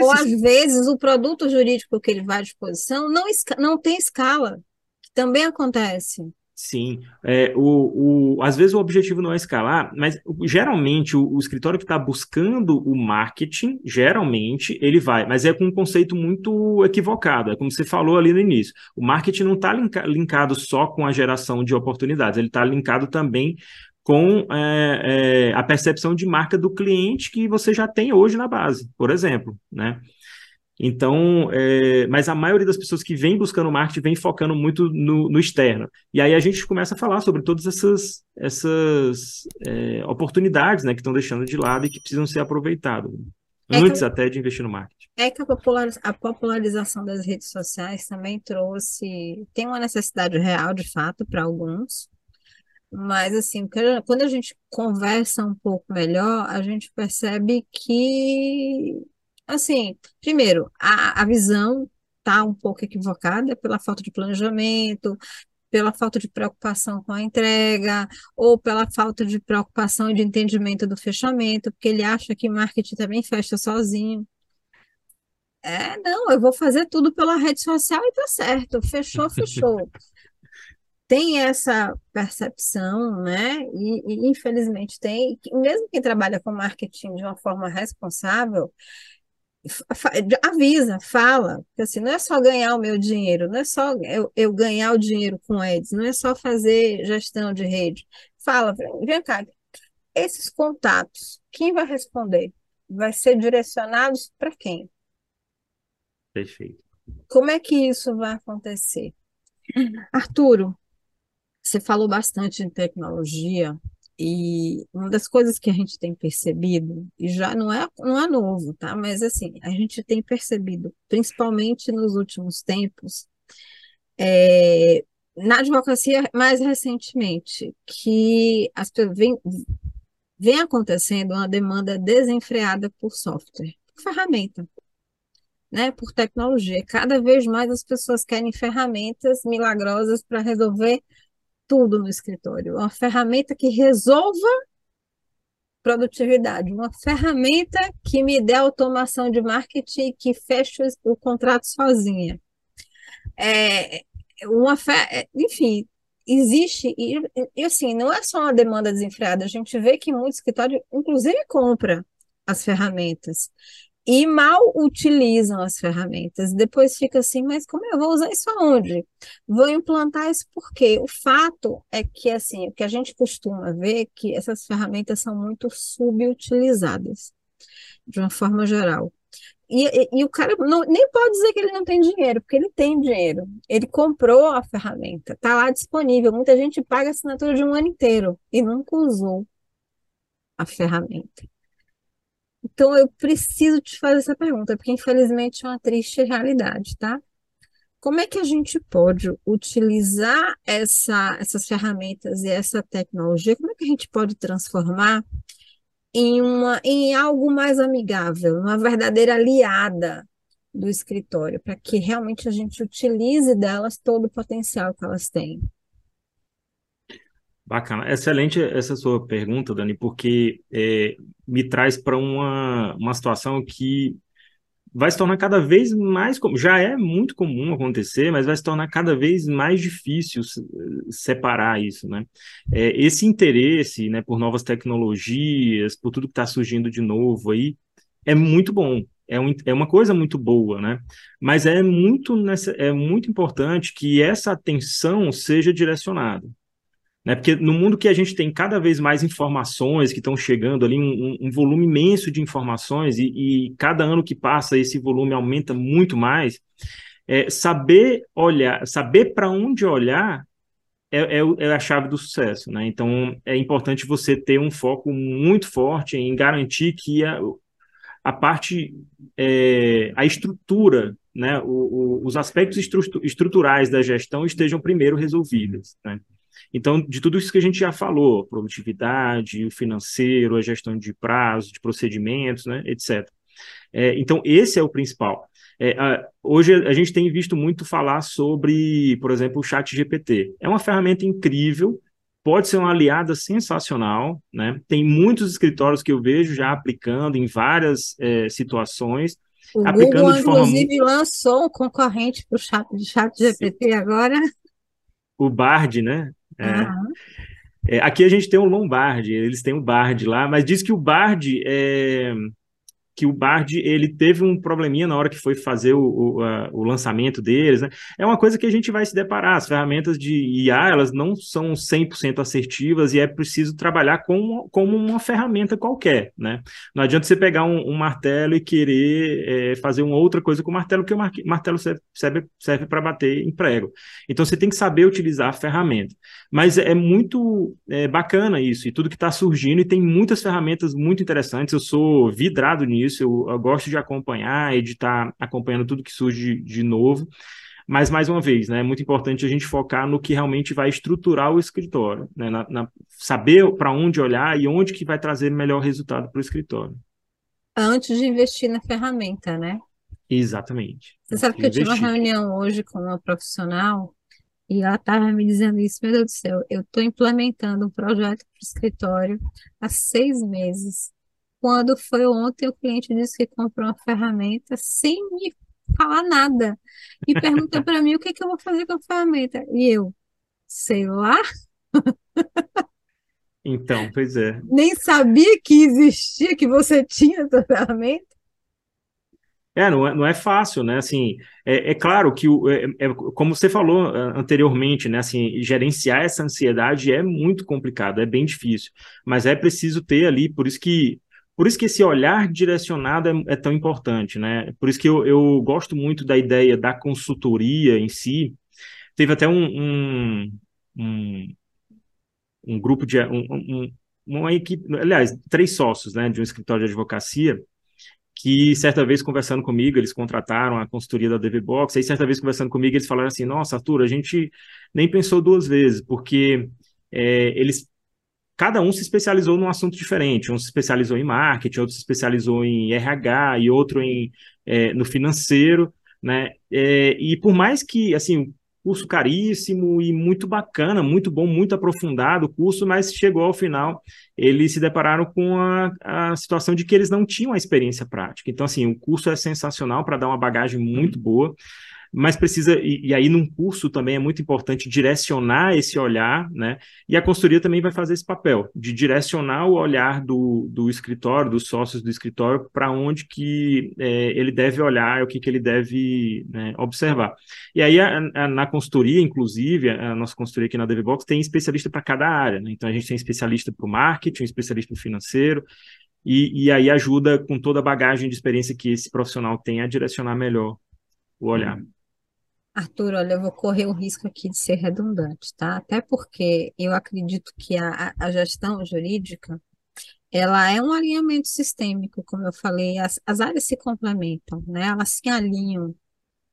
B: Ou às vezes o produto jurídico que ele vai à disposição não, não tem escala, que também acontece.
A: Sim, é, o, o, às vezes o objetivo não é escalar, mas geralmente o, o escritório que está buscando o marketing, geralmente ele vai, mas é com um conceito muito equivocado, é como você falou ali no início. O marketing não está linka, linkado só com a geração de oportunidades, ele está linkado também com é, é, a percepção de marca do cliente que você já tem hoje na base, por exemplo, né? Então, é, mas a maioria das pessoas que vem buscando marketing vem focando muito no, no externo. E aí a gente começa a falar sobre todas essas, essas é, oportunidades né, que estão deixando de lado e que precisam ser aproveitadas. É antes até de investir no marketing.
B: É que a, a popularização das redes sociais também trouxe, tem uma necessidade real, de fato, para alguns, mas, assim, quando a gente conversa um pouco melhor, a gente percebe que, assim, primeiro, a, a visão está um pouco equivocada pela falta de planejamento, pela falta de preocupação com a entrega, ou pela falta de preocupação e de entendimento do fechamento, porque ele acha que marketing também fecha sozinho. É, não, eu vou fazer tudo pela rede social e tá certo, fechou, fechou. tem essa percepção, né? E, e, infelizmente tem, mesmo quem trabalha com marketing de uma forma responsável, avisa, fala, porque assim, não é só ganhar o meu dinheiro, não é só eu, eu ganhar o dinheiro com ads, não é só fazer gestão de rede. Fala, vem cá, esses contatos, quem vai responder? Vai ser direcionados para quem?
A: Perfeito.
B: Como é que isso vai acontecer? Arturo, você falou bastante em tecnologia e uma das coisas que a gente tem percebido, e já não é, não é novo, tá? Mas assim, a gente tem percebido, principalmente nos últimos tempos, é, na advocacia mais recentemente, que as, vem, vem acontecendo uma demanda desenfreada por software, por ferramenta. Né, por tecnologia. Cada vez mais as pessoas querem ferramentas milagrosas para resolver tudo no escritório. Uma ferramenta que resolva produtividade, uma ferramenta que me dê automação de marketing que feche o contrato sozinha. É, uma fe... Enfim, existe, e, e assim, não é só uma demanda desenfreada, a gente vê que muito escritório, inclusive, compra as ferramentas e mal utilizam as ferramentas. Depois fica assim, mas como eu vou usar isso aonde? Vou implantar isso por quê? O fato é que, assim, o que a gente costuma ver é que essas ferramentas são muito subutilizadas, de uma forma geral. E, e, e, o cara não, nem pode dizer que ele não tem dinheiro, porque ele tem dinheiro. Ele comprou a ferramenta, está lá disponível. Muita gente paga assinatura de um ano inteiro e nunca usou a ferramenta. Então, eu preciso te fazer essa pergunta, porque infelizmente é uma triste realidade, tá? Como é que a gente pode utilizar essa, essas ferramentas e essa tecnologia? Como é que a gente pode transformar em, uma, em algo mais amigável, uma verdadeira aliada do escritório, para que realmente a gente utilize delas todo o potencial que elas têm?
A: Bacana. Excelente essa sua pergunta, Dani, porque é, me traz para uma, uma situação que vai se tornar cada vez mais, já é muito comum acontecer, mas vai se tornar cada vez mais difícil separar isso, né? É, esse interesse, né, por novas tecnologias, por tudo que está surgindo de novo aí, é muito bom, é, um, é uma coisa muito boa, né? Mas é muito, é muito importante que essa atenção seja direcionada. Né? Porque no mundo que a gente tem cada vez mais informações que estão chegando ali, um, um volume imenso de informações, e, e, cada ano que passa esse volume aumenta muito mais, é, saber olhar, saber para onde olhar é, é, é, a chave do sucesso. Né? Então é importante você ter um foco muito forte em garantir que a, a parte, é, a estrutura, né, o, o, os aspectos estru estruturais da gestão estejam primeiro resolvidos. Né? Então, de tudo isso que a gente já falou, produtividade, o financeiro, a gestão de prazo, de procedimentos, né, etc. É, então, esse é o principal. É, a, hoje a gente tem visto muito falar sobre, por exemplo, o Chat GPT. É uma ferramenta incrível, pode ser uma aliada sensacional, né? Tem muitos escritórios que eu vejo já aplicando em várias é, situações.
B: O aplicando Google, de forma inclusive, muito... lançou um concorrente para o chat, chat GPT agora.
A: O Bard, né? É. Uhum. É, aqui a gente tem o Lombard, eles têm o Bard lá, mas diz que o Bard é, que o Bard ele teve um probleminha na hora que foi fazer o, o, a, o, lançamento deles, né? É uma coisa que a gente vai se deparar. As ferramentas de IA, elas não são 100% assertivas e é preciso trabalhar com, como uma ferramenta qualquer, né? Não adianta você pegar um, um martelo e querer é, fazer uma outra coisa com o martelo, porque o martelo serve, serve, serve para bater em prego. Então você tem que saber utilizar a ferramenta. Mas é muito é, bacana isso, e tudo que está surgindo, e tem muitas ferramentas muito interessantes. Eu sou vidrado nisso isso, eu, eu gosto de acompanhar e de estar acompanhando tudo que surge de, de novo. Mas, mais uma vez, né, é muito importante a gente focar no que realmente vai estruturar o escritório, né, na, na saber para onde olhar e onde que vai trazer melhor resultado para o escritório.
B: Antes de investir na ferramenta, né?
A: Exatamente.
B: Você sabe que eu tive uma reunião hoje com uma profissional e ela estava me dizendo isso, meu Deus do céu, eu estou implementando um projeto para o escritório há seis meses quando foi ontem, o cliente disse que comprou uma ferramenta sem me falar nada. E perguntou para mim o que, que eu vou fazer com a ferramenta. E eu, sei lá.
A: Então, pois é.
B: Nem sabia que existia, que você tinha essa ferramenta.
A: É, não é, não é fácil, né? Assim, é, é claro que, o, é, é, como você falou anteriormente, né? Assim, gerenciar essa ansiedade é muito complicado, é bem difícil. Mas é preciso ter ali, por isso que por isso que esse olhar direcionado é, é tão importante, né? Por isso que eu, eu, gosto muito da ideia da consultoria em si. Teve até um, um, um, um grupo de um, uma equipe, aliás, três sócios, né, de um escritório de advocacia que certa vez conversando comigo, eles contrataram a consultoria da DVBox, aí certa vez conversando comigo, eles falaram assim, nossa, Arthur, a gente nem pensou duas vezes, porque é, eles cada um se especializou num assunto diferente. Um se especializou em marketing, outro se especializou em RH e outro em, é, no financeiro, né? É, e por mais que, assim, curso caríssimo e muito bacana, muito bom, muito aprofundado o curso, mas chegou ao final, eles se depararam com a, a situação de que eles não tinham a experiência prática. Então, assim, o curso é sensacional para dar uma bagagem muito boa, mas precisa, e, e, aí num curso também é muito importante direcionar esse olhar, né? E a consultoria também vai fazer esse papel, de direcionar o olhar do, do escritório, dos sócios do escritório, para onde que é, ele deve olhar, o que, que ele deve né, observar. E aí a, a, na consultoria, inclusive, a nossa consultoria aqui na DevBox tem especialista para cada área, né? Então a gente tem especialista para o marketing, especialista para o financeiro, e, e aí ajuda com toda a bagagem de experiência que esse profissional tem a direcionar melhor o olhar.
B: Arthur, olha, eu vou correr o risco aqui de ser redundante, tá? Até porque eu acredito que a, a gestão jurídica, ela é um alinhamento sistêmico, como eu falei, as, as áreas se complementam, né? Elas se alinham.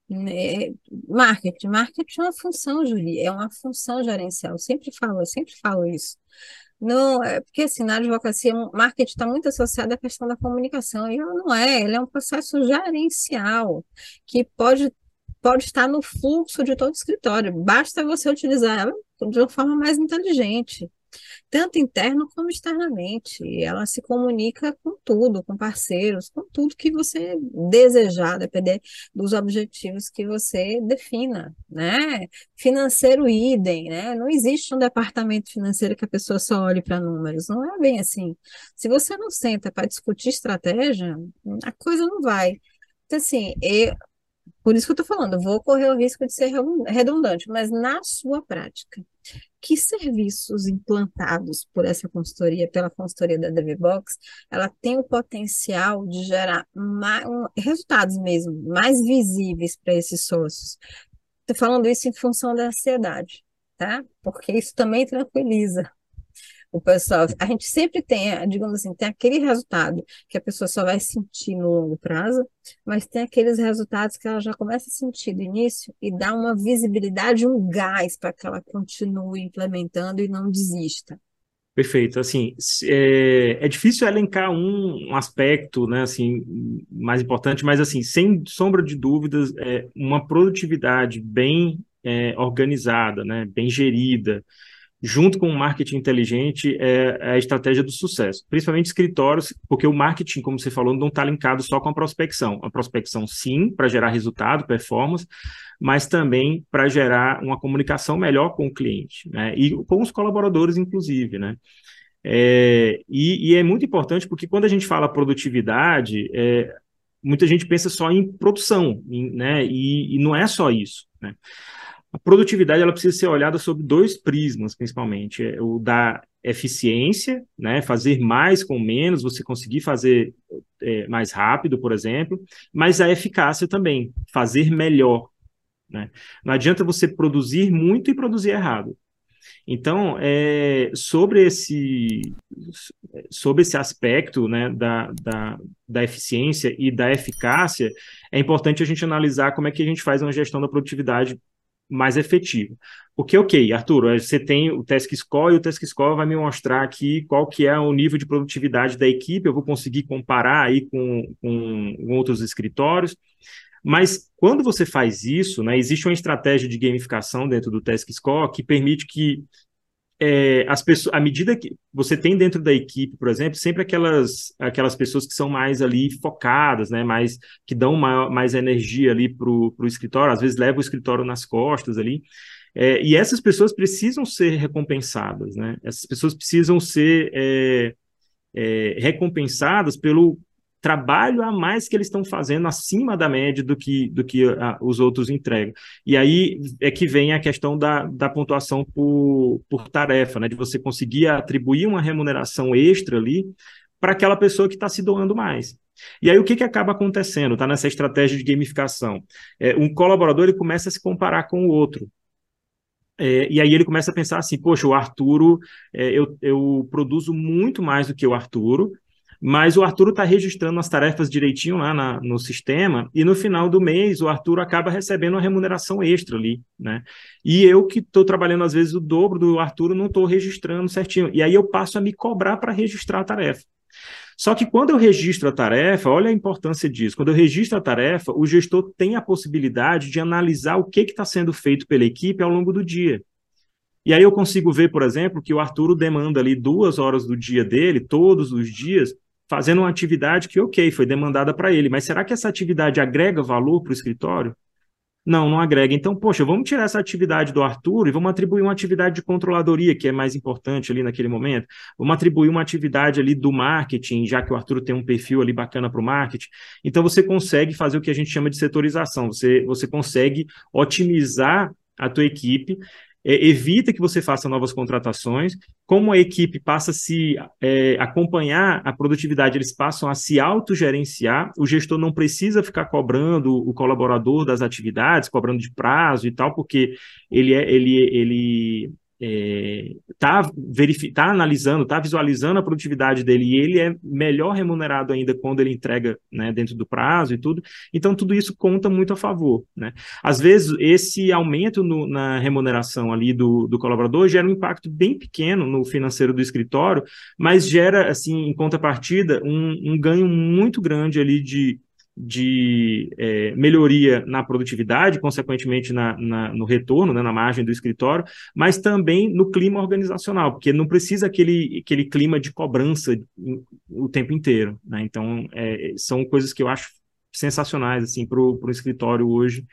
B: Né? Marketing, marketing é uma função jurídica, é uma função gerencial, eu sempre falo, eu sempre falo isso. Não, é porque assim, na advocacia, marketing está muito associado à questão da comunicação, e não é, ele é um processo gerencial, que pode pode estar no fluxo de todo o escritório, basta você utilizar ela de uma forma mais inteligente, tanto interno como externamente. Ela se comunica com tudo, com parceiros, com tudo que você desejar, depender dos objetivos que você defina, né? Financeiro idem, né? Não existe um departamento financeiro que a pessoa só olhe para números, não é bem assim. Se você não senta para discutir estratégia, a coisa não vai. Então, assim, eu, por isso que eu estou falando, vou correr o risco de ser redundante, mas na sua prática, que serviços implantados por essa consultoria, pela consultoria da DVBox, ela tem o potencial de gerar mais, um, resultados mesmo, mais visíveis para esses sócios? Estou falando isso em função da ansiedade, tá? Porque isso também tranquiliza o pessoal, a gente sempre tem, digamos assim, tem aquele resultado que a pessoa só vai sentir no longo prazo, mas tem aqueles resultados que ela já começa a sentir do início e dá uma visibilidade, um gás para que ela continue implementando e não desista.
A: Perfeito. Assim, é, é difícil elencar um, um, aspecto, né, assim, mais importante, mas assim, sem sombra de dúvidas, é uma produtividade bem é, organizada, né, bem gerida, junto com o marketing inteligente, é, é, a estratégia do sucesso. Principalmente escritórios, porque o marketing, como você falou, não está linkado só com a prospecção. A prospecção, sim, para gerar resultado, performance, mas também para gerar uma comunicação melhor com o cliente, né? E com os colaboradores, inclusive, né? É, e, e, é muito importante porque quando a gente fala produtividade, é, muita gente pensa só em produção, em, né? E, e, não é só isso, né? A produtividade ela precisa ser olhada sob dois prismas, principalmente, é o da eficiência, né? Fazer mais com menos, você conseguir fazer é, mais rápido, por exemplo, mas a eficácia também, fazer melhor, né? Não adianta você produzir muito e produzir errado. Então, é, sobre, esse, sobre esse aspecto né, da, da, da eficiência e da eficácia, é importante a gente analisar como é que a gente faz uma gestão da produtividade mais efetiva. Porque, ok, Arthur, você tem o Task Score e o Task Score vai me mostrar aqui qual que é o nível de produtividade da equipe, eu vou conseguir comparar aí com, com outros escritórios, mas quando você faz isso, né, existe uma estratégia de gamificação dentro do Task Score que permite que é, as pessoas, à medida que você tem dentro da equipe, por exemplo, sempre aquelas, aquelas pessoas que são mais ali focadas, né, mais que dão maior, mais energia ali para o escritório, às vezes levam o escritório nas costas ali. É, e essas pessoas precisam ser recompensadas, né? Essas pessoas precisam ser é, é recompensadas pelo, trabalho a mais que eles estão fazendo acima da média do que, do que a, os outros entregam. E aí é que vem a questão da, da pontuação por, por tarefa, né? De você conseguir atribuir uma remuneração extra ali para aquela pessoa que está se doando mais. E aí o que, que acaba acontecendo? Está nessa estratégia de gamificação. É, um colaborador ele começa a se comparar com o outro. É, e aí ele começa a pensar assim, poxa, o Arturo, é, eu, eu produzo muito mais do que o Arturo, mas o Arturo está registrando as tarefas direitinho lá na, no sistema, e no final do mês o Arturo acaba recebendo uma remuneração extra ali, né? E eu que estou trabalhando às vezes o dobro do Arturo não estou registrando certinho. E aí eu passo a me cobrar para registrar a tarefa. Só que quando eu registro a tarefa, olha a importância disso. Quando eu registro a tarefa, o gestor tem a possibilidade de analisar o que está sendo feito pela equipe ao longo do dia. E aí eu consigo ver, por exemplo, que o Arturo demanda ali duas horas do dia dele, todos os dias, fazendo uma atividade que, ok, foi demandada para ele, mas será que essa atividade agrega valor para o escritório? Não, não agrega. Então, poxa, vamos tirar essa atividade do Arthur e vamos atribuir uma atividade de controladoria, que é mais importante ali naquele momento. Vamos atribuir uma atividade ali do marketing, já que o Arthur tem um perfil ali bacana para o marketing. Então, você consegue fazer o que a gente chama de setorização. Você, você consegue otimizar a tua equipe é, evita que você faça novas contratações. Como a equipe passa a se é, acompanhar a produtividade, eles passam a se autogerenciar. O gestor não precisa ficar cobrando o colaborador das atividades, cobrando de prazo e tal, porque ele é, ele, ele está é, tá analisando, está visualizando a produtividade dele e ele é melhor remunerado ainda quando ele entrega né, dentro do prazo e tudo. Então, tudo isso conta muito a favor. Né? Às vezes, esse aumento no, na remuneração ali do, do colaborador gera um impacto bem pequeno no financeiro do escritório, mas gera, assim, em contrapartida, um, um ganho muito grande ali de de é, melhoria na produtividade, consequentemente na, na, no retorno, né, na margem do escritório, mas também no clima organizacional, porque não precisa aquele, aquele clima de cobrança o tempo inteiro. Né? Então, é, são coisas que eu acho sensacionais assim, para o escritório hoje,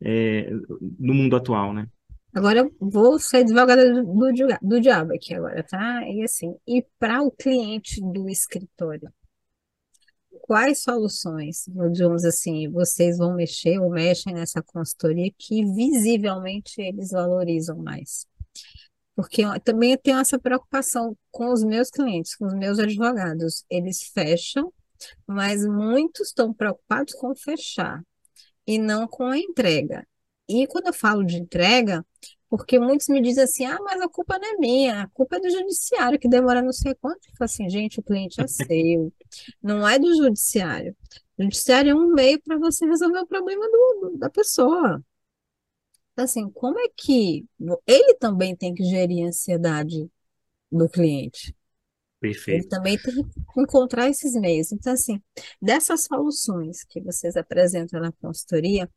A: é, no mundo atual. Né?
B: Agora eu vou ser advogada do, do, do diabo aqui agora, tá? E assim, e para o cliente do escritório? Quais soluções, digamos assim, vocês vão mexer ou mexem nessa consultoria que visivelmente eles valorizam mais? Porque eu também tenho essa preocupação com os meus clientes, com os meus advogados. Eles fecham, mas muitos estão preocupados com fechar e não com a entrega. E quando eu falo de entrega, Porque muitos me dizem assim, ah, mas a culpa não é minha, a culpa é do judiciário, que demora não sei quanto. Eu falo assim, gente, o cliente é seu, não é do judiciário. O judiciário é um meio para você resolver o problema do, da pessoa. Então, assim, como é que ele também tem que gerir a ansiedade do cliente?
A: Perfeito.
B: Ele também tem que encontrar esses meios. Então, assim, dessas soluções que vocês apresentam na consultoria,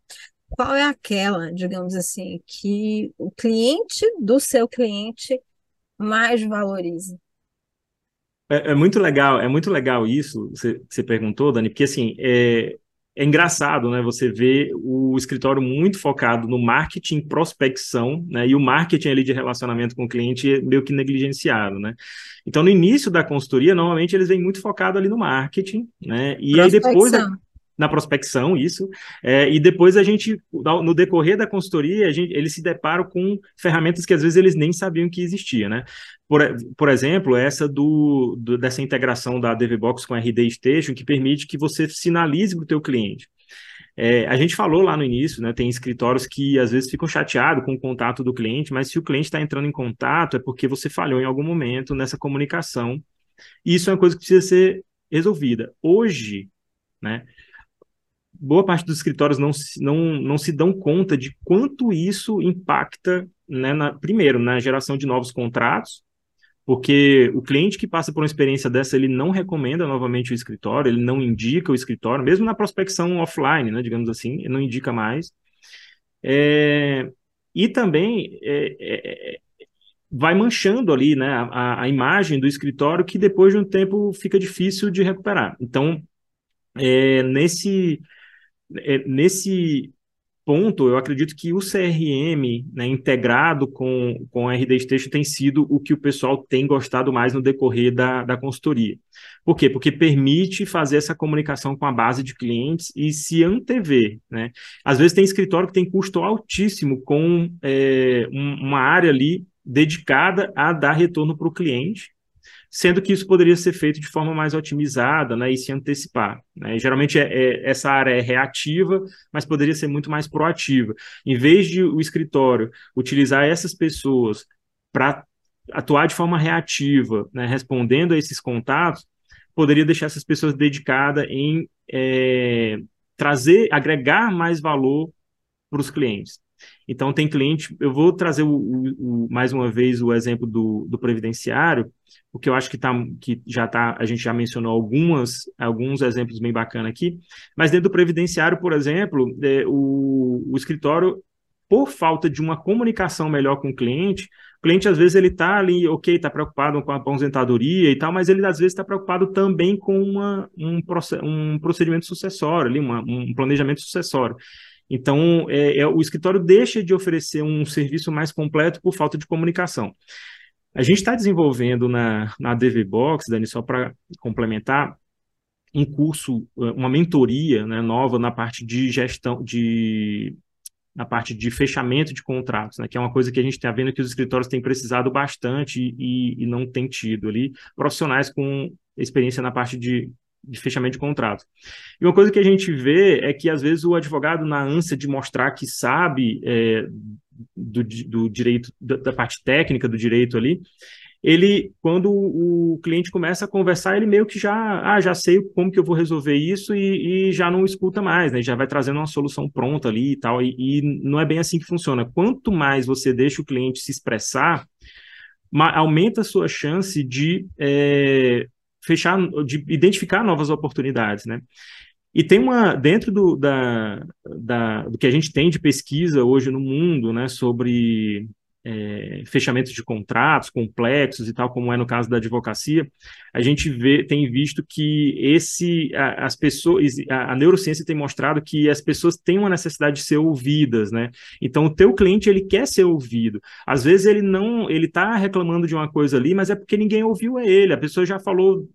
B: qual é aquela, digamos assim, que o cliente do seu cliente mais valoriza?
A: É, é muito legal, é muito legal isso, você, você perguntou, Dani, porque assim, é, é engraçado, né? Você vê o escritório muito focado no marketing, prospecção, né? E o marketing ali de relacionamento com o cliente é meio que negligenciado, né? Então, no início da consultoria, normalmente eles vêm muito focado ali no marketing, né? E aí depois na prospecção, isso. É, e depois a gente, no decorrer da consultoria, gente, eles se deparam com ferramentas que às vezes eles nem sabiam que existia, né? Por, por exemplo, essa do, do dessa integração da DVBox com a RD Station, que permite que você sinalize para o teu cliente. É, a gente falou lá no início, né? Tem escritórios que às vezes ficam chateados com o contato do cliente, mas se o cliente está entrando em contato, é porque você falhou em algum momento nessa comunicação. E isso é uma coisa que precisa ser resolvida. Hoje, né? Boa parte dos escritórios não, não, não se dão conta de quanto isso impacta, né, na, primeiro, na geração de novos contratos, porque o cliente que passa por uma experiência dessa, ele não recomenda novamente o escritório, ele não indica o escritório, mesmo na prospecção offline, né, digamos assim, ele não indica mais. É, e também é, é, é vai manchando ali né, a, a imagem do escritório que depois de um tempo fica difícil de recuperar. Então, é, nesse nesse ponto, eu acredito que o CRM né, integrado com, com a RD Station tem sido o que o pessoal tem gostado mais no decorrer da, da consultoria. Por quê? Porque permite fazer essa comunicação com a base de clientes e se antever. Né? Às vezes tem escritório que tem custo altíssimo com é, um, uma área ali dedicada a dar retorno para o cliente, sendo que isso poderia ser feito de forma mais otimizada né, e se antecipar. Né? Geralmente é, é, essa área é reativa, mas poderia ser muito mais proativa. Em vez de o escritório utilizar essas pessoas para atuar de forma reativa, né, respondendo a esses contatos, poderia deixar essas pessoas dedicadas em é, trazer, agregar mais valor para os clientes. Então, tem cliente, eu vou trazer o, o, o, mais uma vez o exemplo do, do previdenciário, porque eu acho que, tá, que já tá, a gente já mencionou algumas, alguns exemplos bem bacanas aqui, mas dentro do previdenciário, por exemplo, é, o, o escritório, por falta de uma comunicação melhor com o cliente, o cliente às vezes ele está ali, ok, está preocupado com a aposentadoria e tal, mas ele às vezes está preocupado também com uma, um, um procedimento sucessório, ali, uma, um planejamento sucessório. Então, é, é, o escritório deixa de oferecer um serviço mais completo por falta de comunicação. A gente está desenvolvendo na, na DV Box, Dani, só para complementar, um curso, uma mentoria né, nova na parte de gestão, de na parte de fechamento de contratos, né, que é uma coisa que a gente está vendo que os escritórios têm precisado bastante e, e não tem tido ali profissionais com experiência na parte de de fechamento de contrato. E uma coisa que a gente vê é que, às vezes, o advogado, na ânsia de mostrar que sabe é, do, do, direito, da, da, parte técnica do direito ali, ele, quando o cliente começa a conversar, ele meio que já, ah, já sei como que eu vou resolver isso e, e já não escuta mais, né? Já vai trazendo uma solução pronta ali e tal, e, e não é bem assim que funciona. Quanto mais você deixa o cliente se expressar, aumenta a sua chance de é, fechar, de identificar novas oportunidades, né? E tem uma, dentro do, da, da, do que a gente tem de pesquisa hoje no mundo, né, sobre é, fechamento de contratos complexos e tal, como é no caso da advocacia, a gente vê, tem visto que esse, a, as pessoas, a, a, neurociência tem mostrado que as pessoas têm uma necessidade de ser ouvidas, né? Então, o teu cliente, ele quer ser ouvido. Às vezes ele não, ele tá reclamando de uma coisa ali, mas é porque ninguém ouviu ele, a pessoa já falou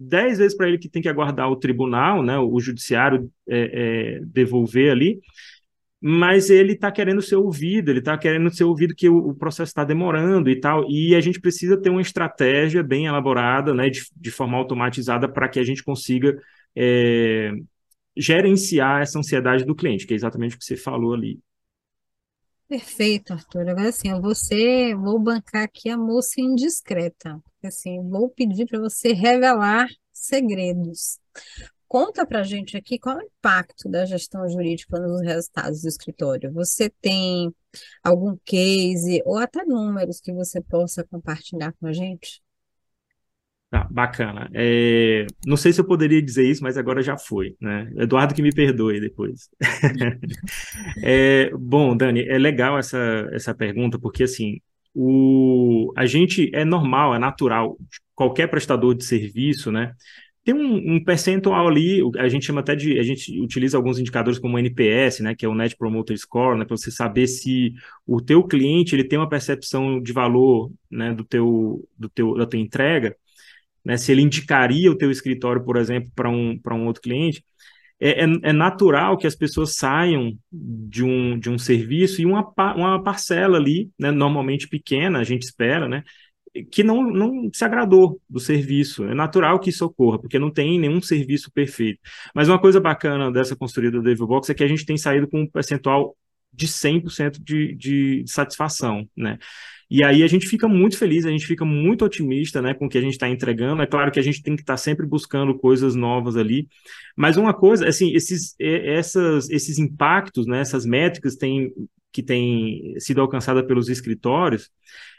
A: dez vezes para ele que tem que aguardar o tribunal, né, o judiciário é, é, devolver ali, mas ele está querendo ser ouvido, ele está querendo ser ouvido que o, o processo está demorando e tal, e a gente precisa ter uma estratégia bem elaborada, né, de, de forma automatizada para que a gente consiga é, gerenciar essa ansiedade do cliente, que é exatamente o que você falou ali.
B: Perfeito, Arthur. Agora assim, eu vou ser, vou bancar aqui a moça indiscreta. Assim, vou pedir para você revelar segredos. Conta para a gente aqui qual é o impacto da gestão jurídica nos resultados do escritório. Você tem algum case ou até números que você possa compartilhar com a gente?
A: Tá, bacana. É, não sei se eu poderia dizer isso, mas agora já foi, né? Eduardo que me perdoe depois. É, bom, Dani, é legal essa, essa pergunta, porque assim, o, a gente é normal, é natural, qualquer prestador de serviço, né? Tem um, um percentual ali, a gente chama até de, a gente utiliza alguns indicadores como o NPS, né, que é o Net Promoter Score, né, para você saber se o teu cliente ele tem uma percepção de valor, né, do teu, do teu, da tua entrega, né, se ele indicaria o teu escritório, por exemplo, para um, para um outro cliente, é, é, é, natural que as pessoas saiam de um, de um serviço e uma, uma parcela ali, né, normalmente pequena, a gente espera, né, que não, não se agradou do serviço. É natural que isso ocorra, porque não tem nenhum serviço perfeito. Mas uma coisa bacana dessa construída do Devil Box é que a gente tem saído com um percentual de 100% de, de satisfação, né? E aí a gente fica muito feliz, a gente fica muito otimista né, com o que a gente está entregando. É claro que a gente tem que estar tá sempre buscando coisas novas ali. Mas uma coisa, assim, esses, essas, esses impactos, né, essas métricas têm, que têm sido alcançadas pelos escritórios,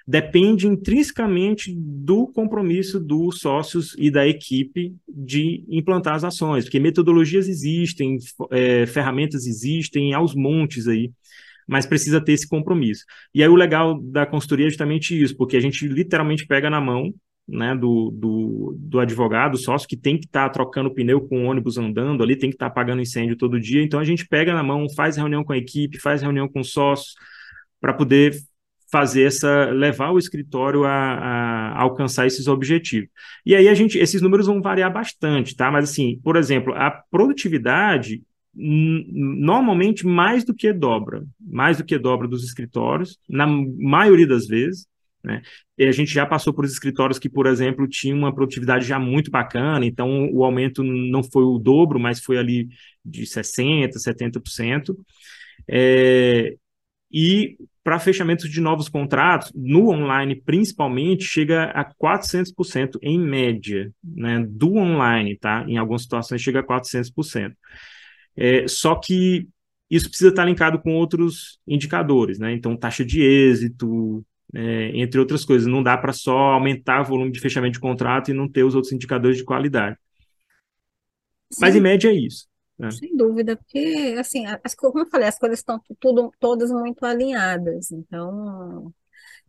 A: depende intrinsecamente do compromisso dos sócios e da equipe de implantar as ações, porque metodologias existem, é, ferramentas existem aos montes aí mas precisa ter esse compromisso. E aí o legal da consultoria é justamente isso, porque a gente literalmente pega na mão né, do, do, do advogado, sócio, que tem que estar tá trocando pneu com o ônibus andando ali, tem que estar tá apagando incêndio todo dia. Então a gente pega na mão, faz reunião com a equipe, faz reunião com sócios, para poder fazer essa, levar o escritório a, a, alcançar esses objetivos. E aí a gente, esses números vão variar bastante, tá? Mas assim, por exemplo, a produtividade normalmente mais do que dobra, mais do que dobra dos escritórios, na maioria das vezes, né? E a gente já passou por escritórios que, por exemplo, tinham uma produtividade já muito bacana, então o aumento não foi o dobro, mas foi ali de 60%, 70%. É, e para fechamentos de novos contratos, no online principalmente, chega a 400% em média, né? Do online, tá? Em algumas situações chega a 400%. É, só que isso precisa estar linkado com outros indicadores, né? Então, taxa de êxito, é, entre outras coisas. Não dá para só aumentar o volume de fechamento de contrato e não ter os outros indicadores de qualidade. Sim. Mas, em média, é isso. Né?
B: Sem dúvida, porque, assim, as, como eu falei, as coisas estão tudo, todas muito alinhadas. Então,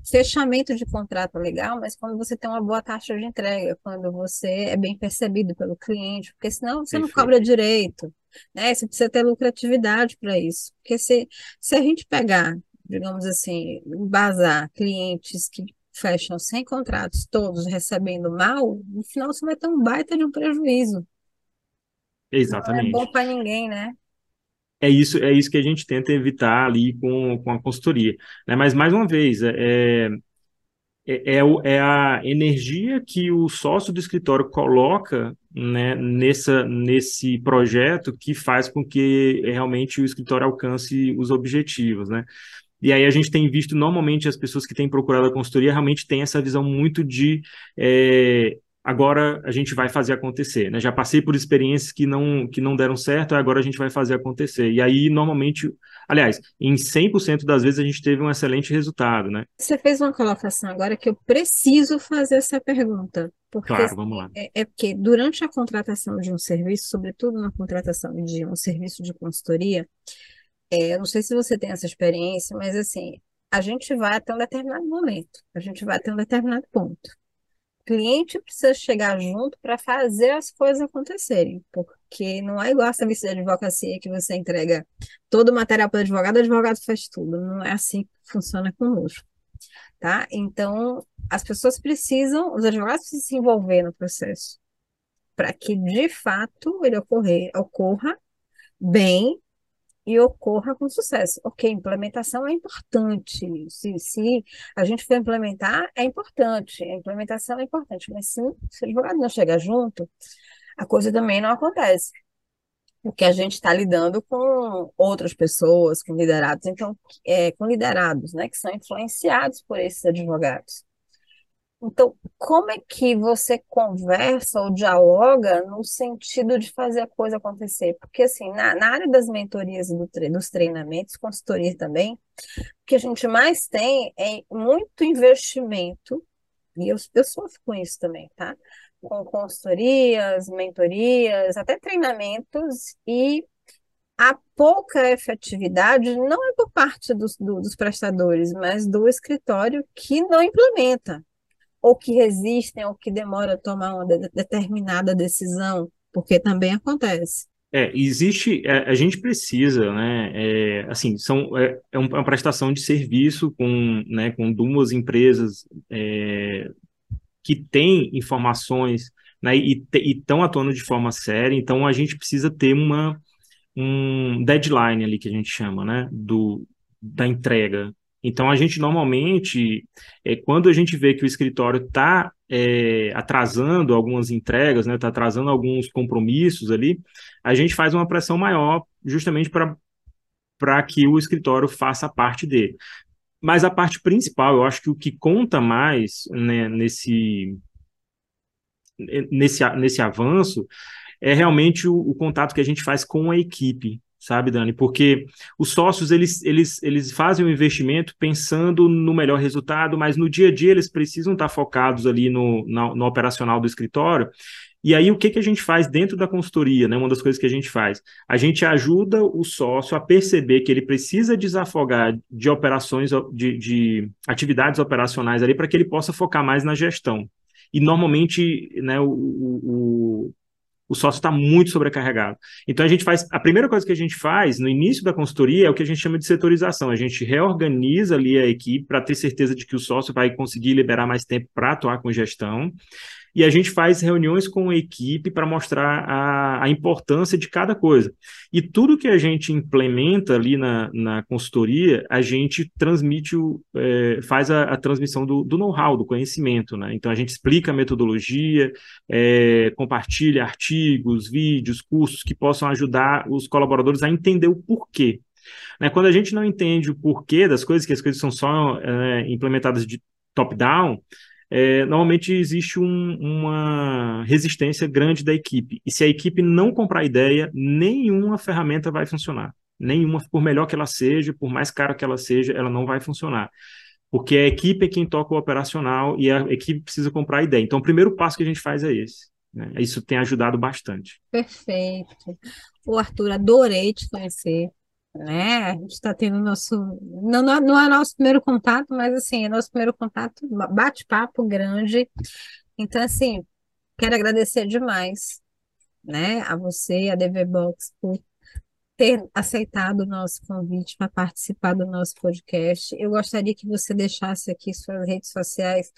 B: fechamento de contrato é legal, mas quando você tem uma boa taxa de entrega, quando você é bem percebido pelo cliente, porque senão você Perfeito. não cobra direito né? Você precisa ter lucratividade para isso. Porque se, se a gente pegar, digamos assim, embasar clientes que fecham sem contratos, todos recebendo mal, no final você vai ter um baita de um prejuízo.
A: Exatamente.
B: Não é bom para ninguém, né?
A: É isso, é isso que a gente tenta evitar ali com, com a consultoria. Né? Mas, mais uma vez, é, é é, é, é, a energia que o sócio do escritório coloca né, nessa, nesse projeto que faz com que realmente o escritório alcance os objetivos, né? E aí a gente tem visto, normalmente, as pessoas que têm procurado a consultoria realmente têm essa visão muito de é, agora a gente vai fazer acontecer, né? Já passei por experiências que não, que não deram certo, agora a gente vai fazer acontecer. E aí, normalmente, aliás, em 100% das vezes a gente teve um excelente resultado, né?
B: Você fez uma colocação agora que eu preciso fazer essa pergunta. Porque,
A: claro, vamos lá.
B: É, é porque durante a contratação de um serviço, sobretudo na contratação de um serviço de consultoria, é, eu não sei se você tem essa experiência, mas assim, a gente vai até um determinado momento, a gente vai até um determinado ponto cliente precisa chegar junto para fazer as coisas acontecerem, porque não é igual a serviço de advocacia que você entrega todo o material para o advogado, o advogado faz tudo. Não é assim que funciona conosco, tá? Então, as pessoas precisam, os advogados precisam se envolver no processo para que, de fato, ele ocorrer, ocorra bem e ocorra com sucesso. Ok, implementação é importante. Se, se a gente for implementar, é importante. A implementação é importante, mas se, o advogado não chegar junto, a coisa também não acontece. porque a gente está lidando com outras pessoas, com liderados, então, é, com liderados, né, que são influenciados por esses advogados. Então, como é que você conversa ou dialoga no sentido de fazer a coisa acontecer? Porque, assim, na, na área das mentorias e do tre dos treinamentos, consultoria também, o que a gente mais tem é muito investimento, e eu, eu sofro com isso também, tá? Com consultorias, mentorias, até treinamentos, e a pouca efetividade não é por parte dos, do, dos prestadores, mas do escritório que não implementa ou que resistem, ou que demoram a tomar uma de determinada decisão, porque também acontece.
A: É, existe, é, a gente precisa, né, é, assim, são, é, é, é, uma prestação de serviço com, né, com duas empresas é, que têm informações, né, e estão atuando de forma séria, então a gente precisa ter uma, um deadline ali, que a gente chama, né, do, da entrega, então, a gente normalmente, é, quando a gente vê que o escritório está é, atrasando algumas entregas, está né, tá atrasando alguns compromissos ali, a gente faz uma pressão maior justamente para que o escritório faça a parte dele. Mas a parte principal, eu acho que o que conta mais né, nesse, nesse, nesse avanço é realmente o, o contato que a gente faz com a equipe, sabe, Dani? Porque os sócios, eles, eles, eles fazem o investimento pensando no melhor resultado, mas no dia a dia eles precisam estar focados ali no, no, no operacional do escritório. E aí, o que, que a gente faz dentro da consultoria, né? Uma das coisas que a gente faz, a gente ajuda o sócio a perceber que ele precisa desafogar de operações, de, de atividades operacionais ali, para que ele possa focar mais na gestão. E normalmente, né, o, o, o sócio está muito sobrecarregado. Então a gente faz, a primeira coisa que a gente faz no início da consultoria é o que a gente chama de setorização. A gente reorganiza ali a equipe para ter certeza de que o sócio vai conseguir liberar mais tempo para atuar com gestão e a gente faz reuniões com a equipe para mostrar a, a, importância de cada coisa. E tudo que a gente implementa ali na, na consultoria, a gente transmite, o, é, faz a, a, transmissão do, do know-how, do conhecimento. Né? Então a gente explica a metodologia, é, compartilha artigos, vídeos, cursos que possam ajudar os colaboradores a entender o porquê. Né? Quando a gente não entende o porquê das coisas, que as coisas são só é, implementadas de top-down, é, normalmente existe um, uma resistência grande da equipe. E se a equipe não comprar ideia, nenhuma ferramenta vai funcionar. Nenhuma, por melhor que ela seja, por mais cara que ela seja, ela não vai funcionar. Porque a equipe é quem toca o operacional e a equipe precisa comprar ideia. Então, o primeiro passo que a gente faz é esse. Né? Isso tem ajudado bastante.
B: Perfeito. O Arthur, adorei te conhecer né? A gente está tendo nosso. Não, não é nosso primeiro contato, mas assim, é nosso primeiro contato, bate-papo grande. Então, assim, quero agradecer demais, né, a você a DV Box por ter aceitado o nosso convite para participar do nosso podcast. Eu gostaria que você deixasse aqui suas redes sociais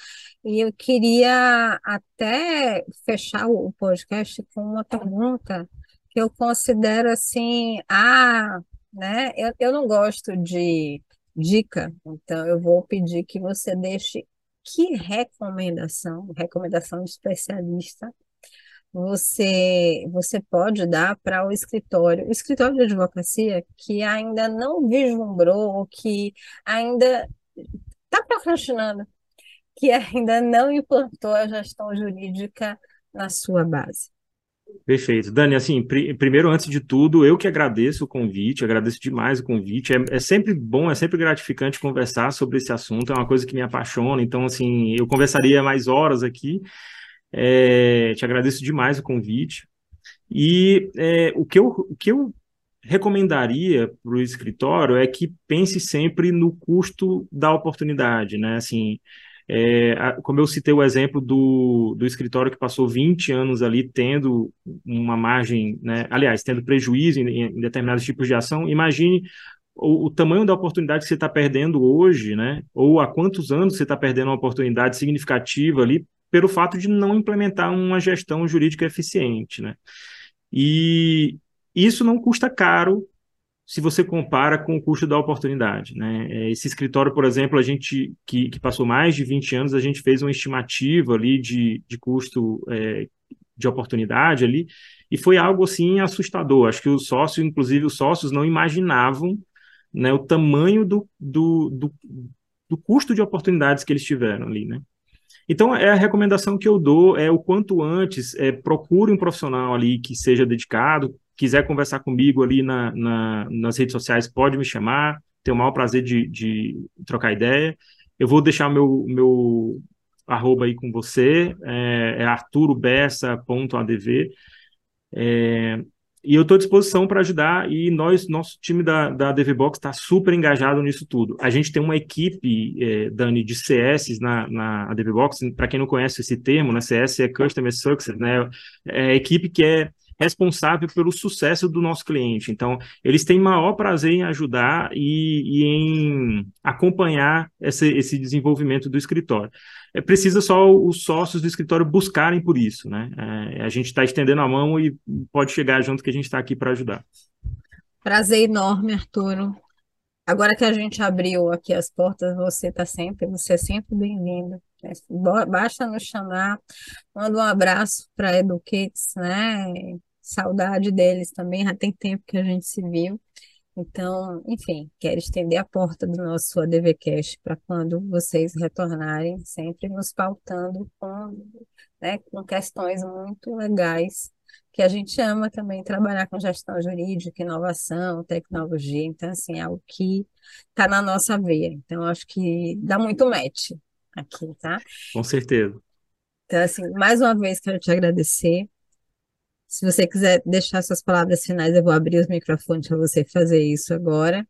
B: e eu queria até fechar o podcast com uma pergunta que eu considero assim, ah, né? Eu, eu não gosto de dica, então eu vou pedir que você deixe que recomendação, recomendação de especialista, você, você pode dar para o escritório, o escritório de advocacia que ainda não vislumbrou, que ainda está procrastinando, que ainda não implantou a gestão jurídica na sua base.
A: Perfeito. Dani, assim, pr primeiro, antes de tudo, eu que agradeço o convite, agradeço demais o convite. É, é, sempre bom, é sempre gratificante conversar sobre esse assunto, é uma coisa que me apaixona, então, assim, eu conversaria mais horas aqui. É, te agradeço demais o convite. E é, o, que eu, o que eu recomendaria para o escritório é que pense sempre no custo da oportunidade, né? Assim, é, como eu citei o exemplo do, do escritório que passou 20 anos ali tendo uma margem, né, aliás, tendo prejuízo em, em determinados tipos de ação, imagine o, o, tamanho da oportunidade que você está perdendo hoje, né, ou há quantos anos você está perdendo uma oportunidade significativa ali pelo fato de não implementar uma gestão jurídica eficiente, né. E isso não custa caro se você compara com o custo da oportunidade. Né? É, esse escritório, por exemplo, a gente que, que passou mais de 20 anos, a gente fez uma estimativa ali de, de custo é, de oportunidade ali, e foi algo assim assustador. Acho que os sócios, inclusive os sócios, não imaginavam né, o tamanho do, do, do, do custo de oportunidades que eles tiveram ali, né? Então, é a recomendação que eu dou é o quanto antes, é, procure um profissional ali que seja dedicado, quiser conversar comigo ali na, na, nas redes sociais, pode me chamar, tenho o maior prazer de, de trocar ideia. Eu vou deixar meu, meu arroba aí com você, é, é arturobessa.adv. É, e eu estou à disposição para ajudar e nós, nosso time da, da DVBox está super engajado nisso tudo. A gente tem uma equipe, é, Dani, de CS na, na DVBox, para quem não conhece esse termo, né, CS é Customer Success, né, é a equipe que é responsável pelo sucesso do nosso cliente. Então, eles têm maior prazer em ajudar e, e em acompanhar esse, esse desenvolvimento do escritório. É precisa só os sócios do escritório buscarem por isso, né? É, a gente está estendendo a mão e pode chegar junto que a gente está aqui para ajudar.
B: Prazer enorme, Arturo. Agora que a gente abriu aqui as portas, você está sempre, você é sempre bem-vindo. Basta nos chamar. Manda um abraço para a Educates, né? Saudade deles também, já tem tempo que a gente se viu. Então, enfim, quero estender a porta do nosso ADVCast para quando vocês retornarem, sempre nos pautando com, né, com questões muito legais, que a gente ama também trabalhar com gestão jurídica, inovação, tecnologia. Então, assim, é algo que está na nossa veia. Então, acho que dá muito match aqui, tá?
A: Com certeza.
B: Então, assim, mais uma vez quero te agradecer. Se você quiser deixar suas palavras finais, eu vou abrir os microfones para você fazer isso agora,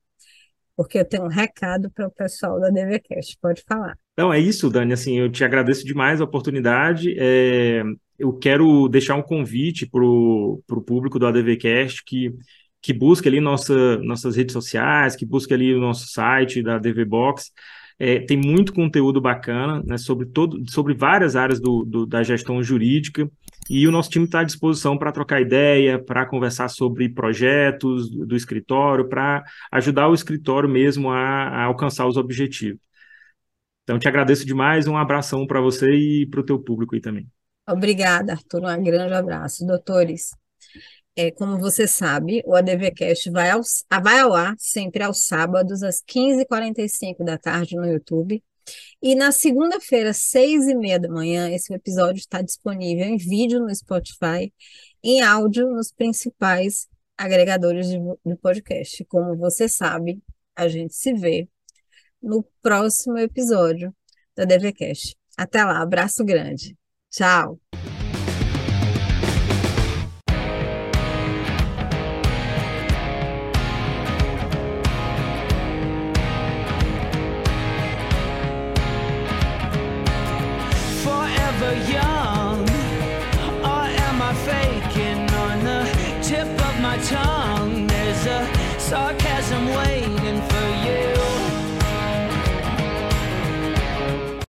B: porque eu tenho um recado para o pessoal da DVCast. Pode falar.
A: Não, é isso, Dani. Assim, eu te agradeço demais a oportunidade. É, eu quero deixar um convite para o público do ADVCast que, que busque ali nossa, nossas redes sociais, que busque ali o nosso site da DV Box. É, tem muito conteúdo bacana né, sobre, todo, sobre várias áreas do, do, da gestão jurídica e o nosso time está à disposição para trocar ideia, para conversar sobre projetos do, escritório, para ajudar o escritório mesmo a, a, alcançar os objetivos. Então, te agradeço demais, um abração para você e para o teu público aí também.
B: Obrigada, Arthur, um grande abraço. Doutores, é, como você sabe, o ADVCast vai ao, vai ao ar sempre aos sábados, às 15h45 da tarde no YouTube. E na segunda-feira, seis e meia da manhã, esse episódio está disponível em vídeo no Spotify, em áudio nos principais agregadores de, de podcast. Como você sabe, a gente se vê no próximo episódio da DVCast. Até lá, abraço grande. Tchau!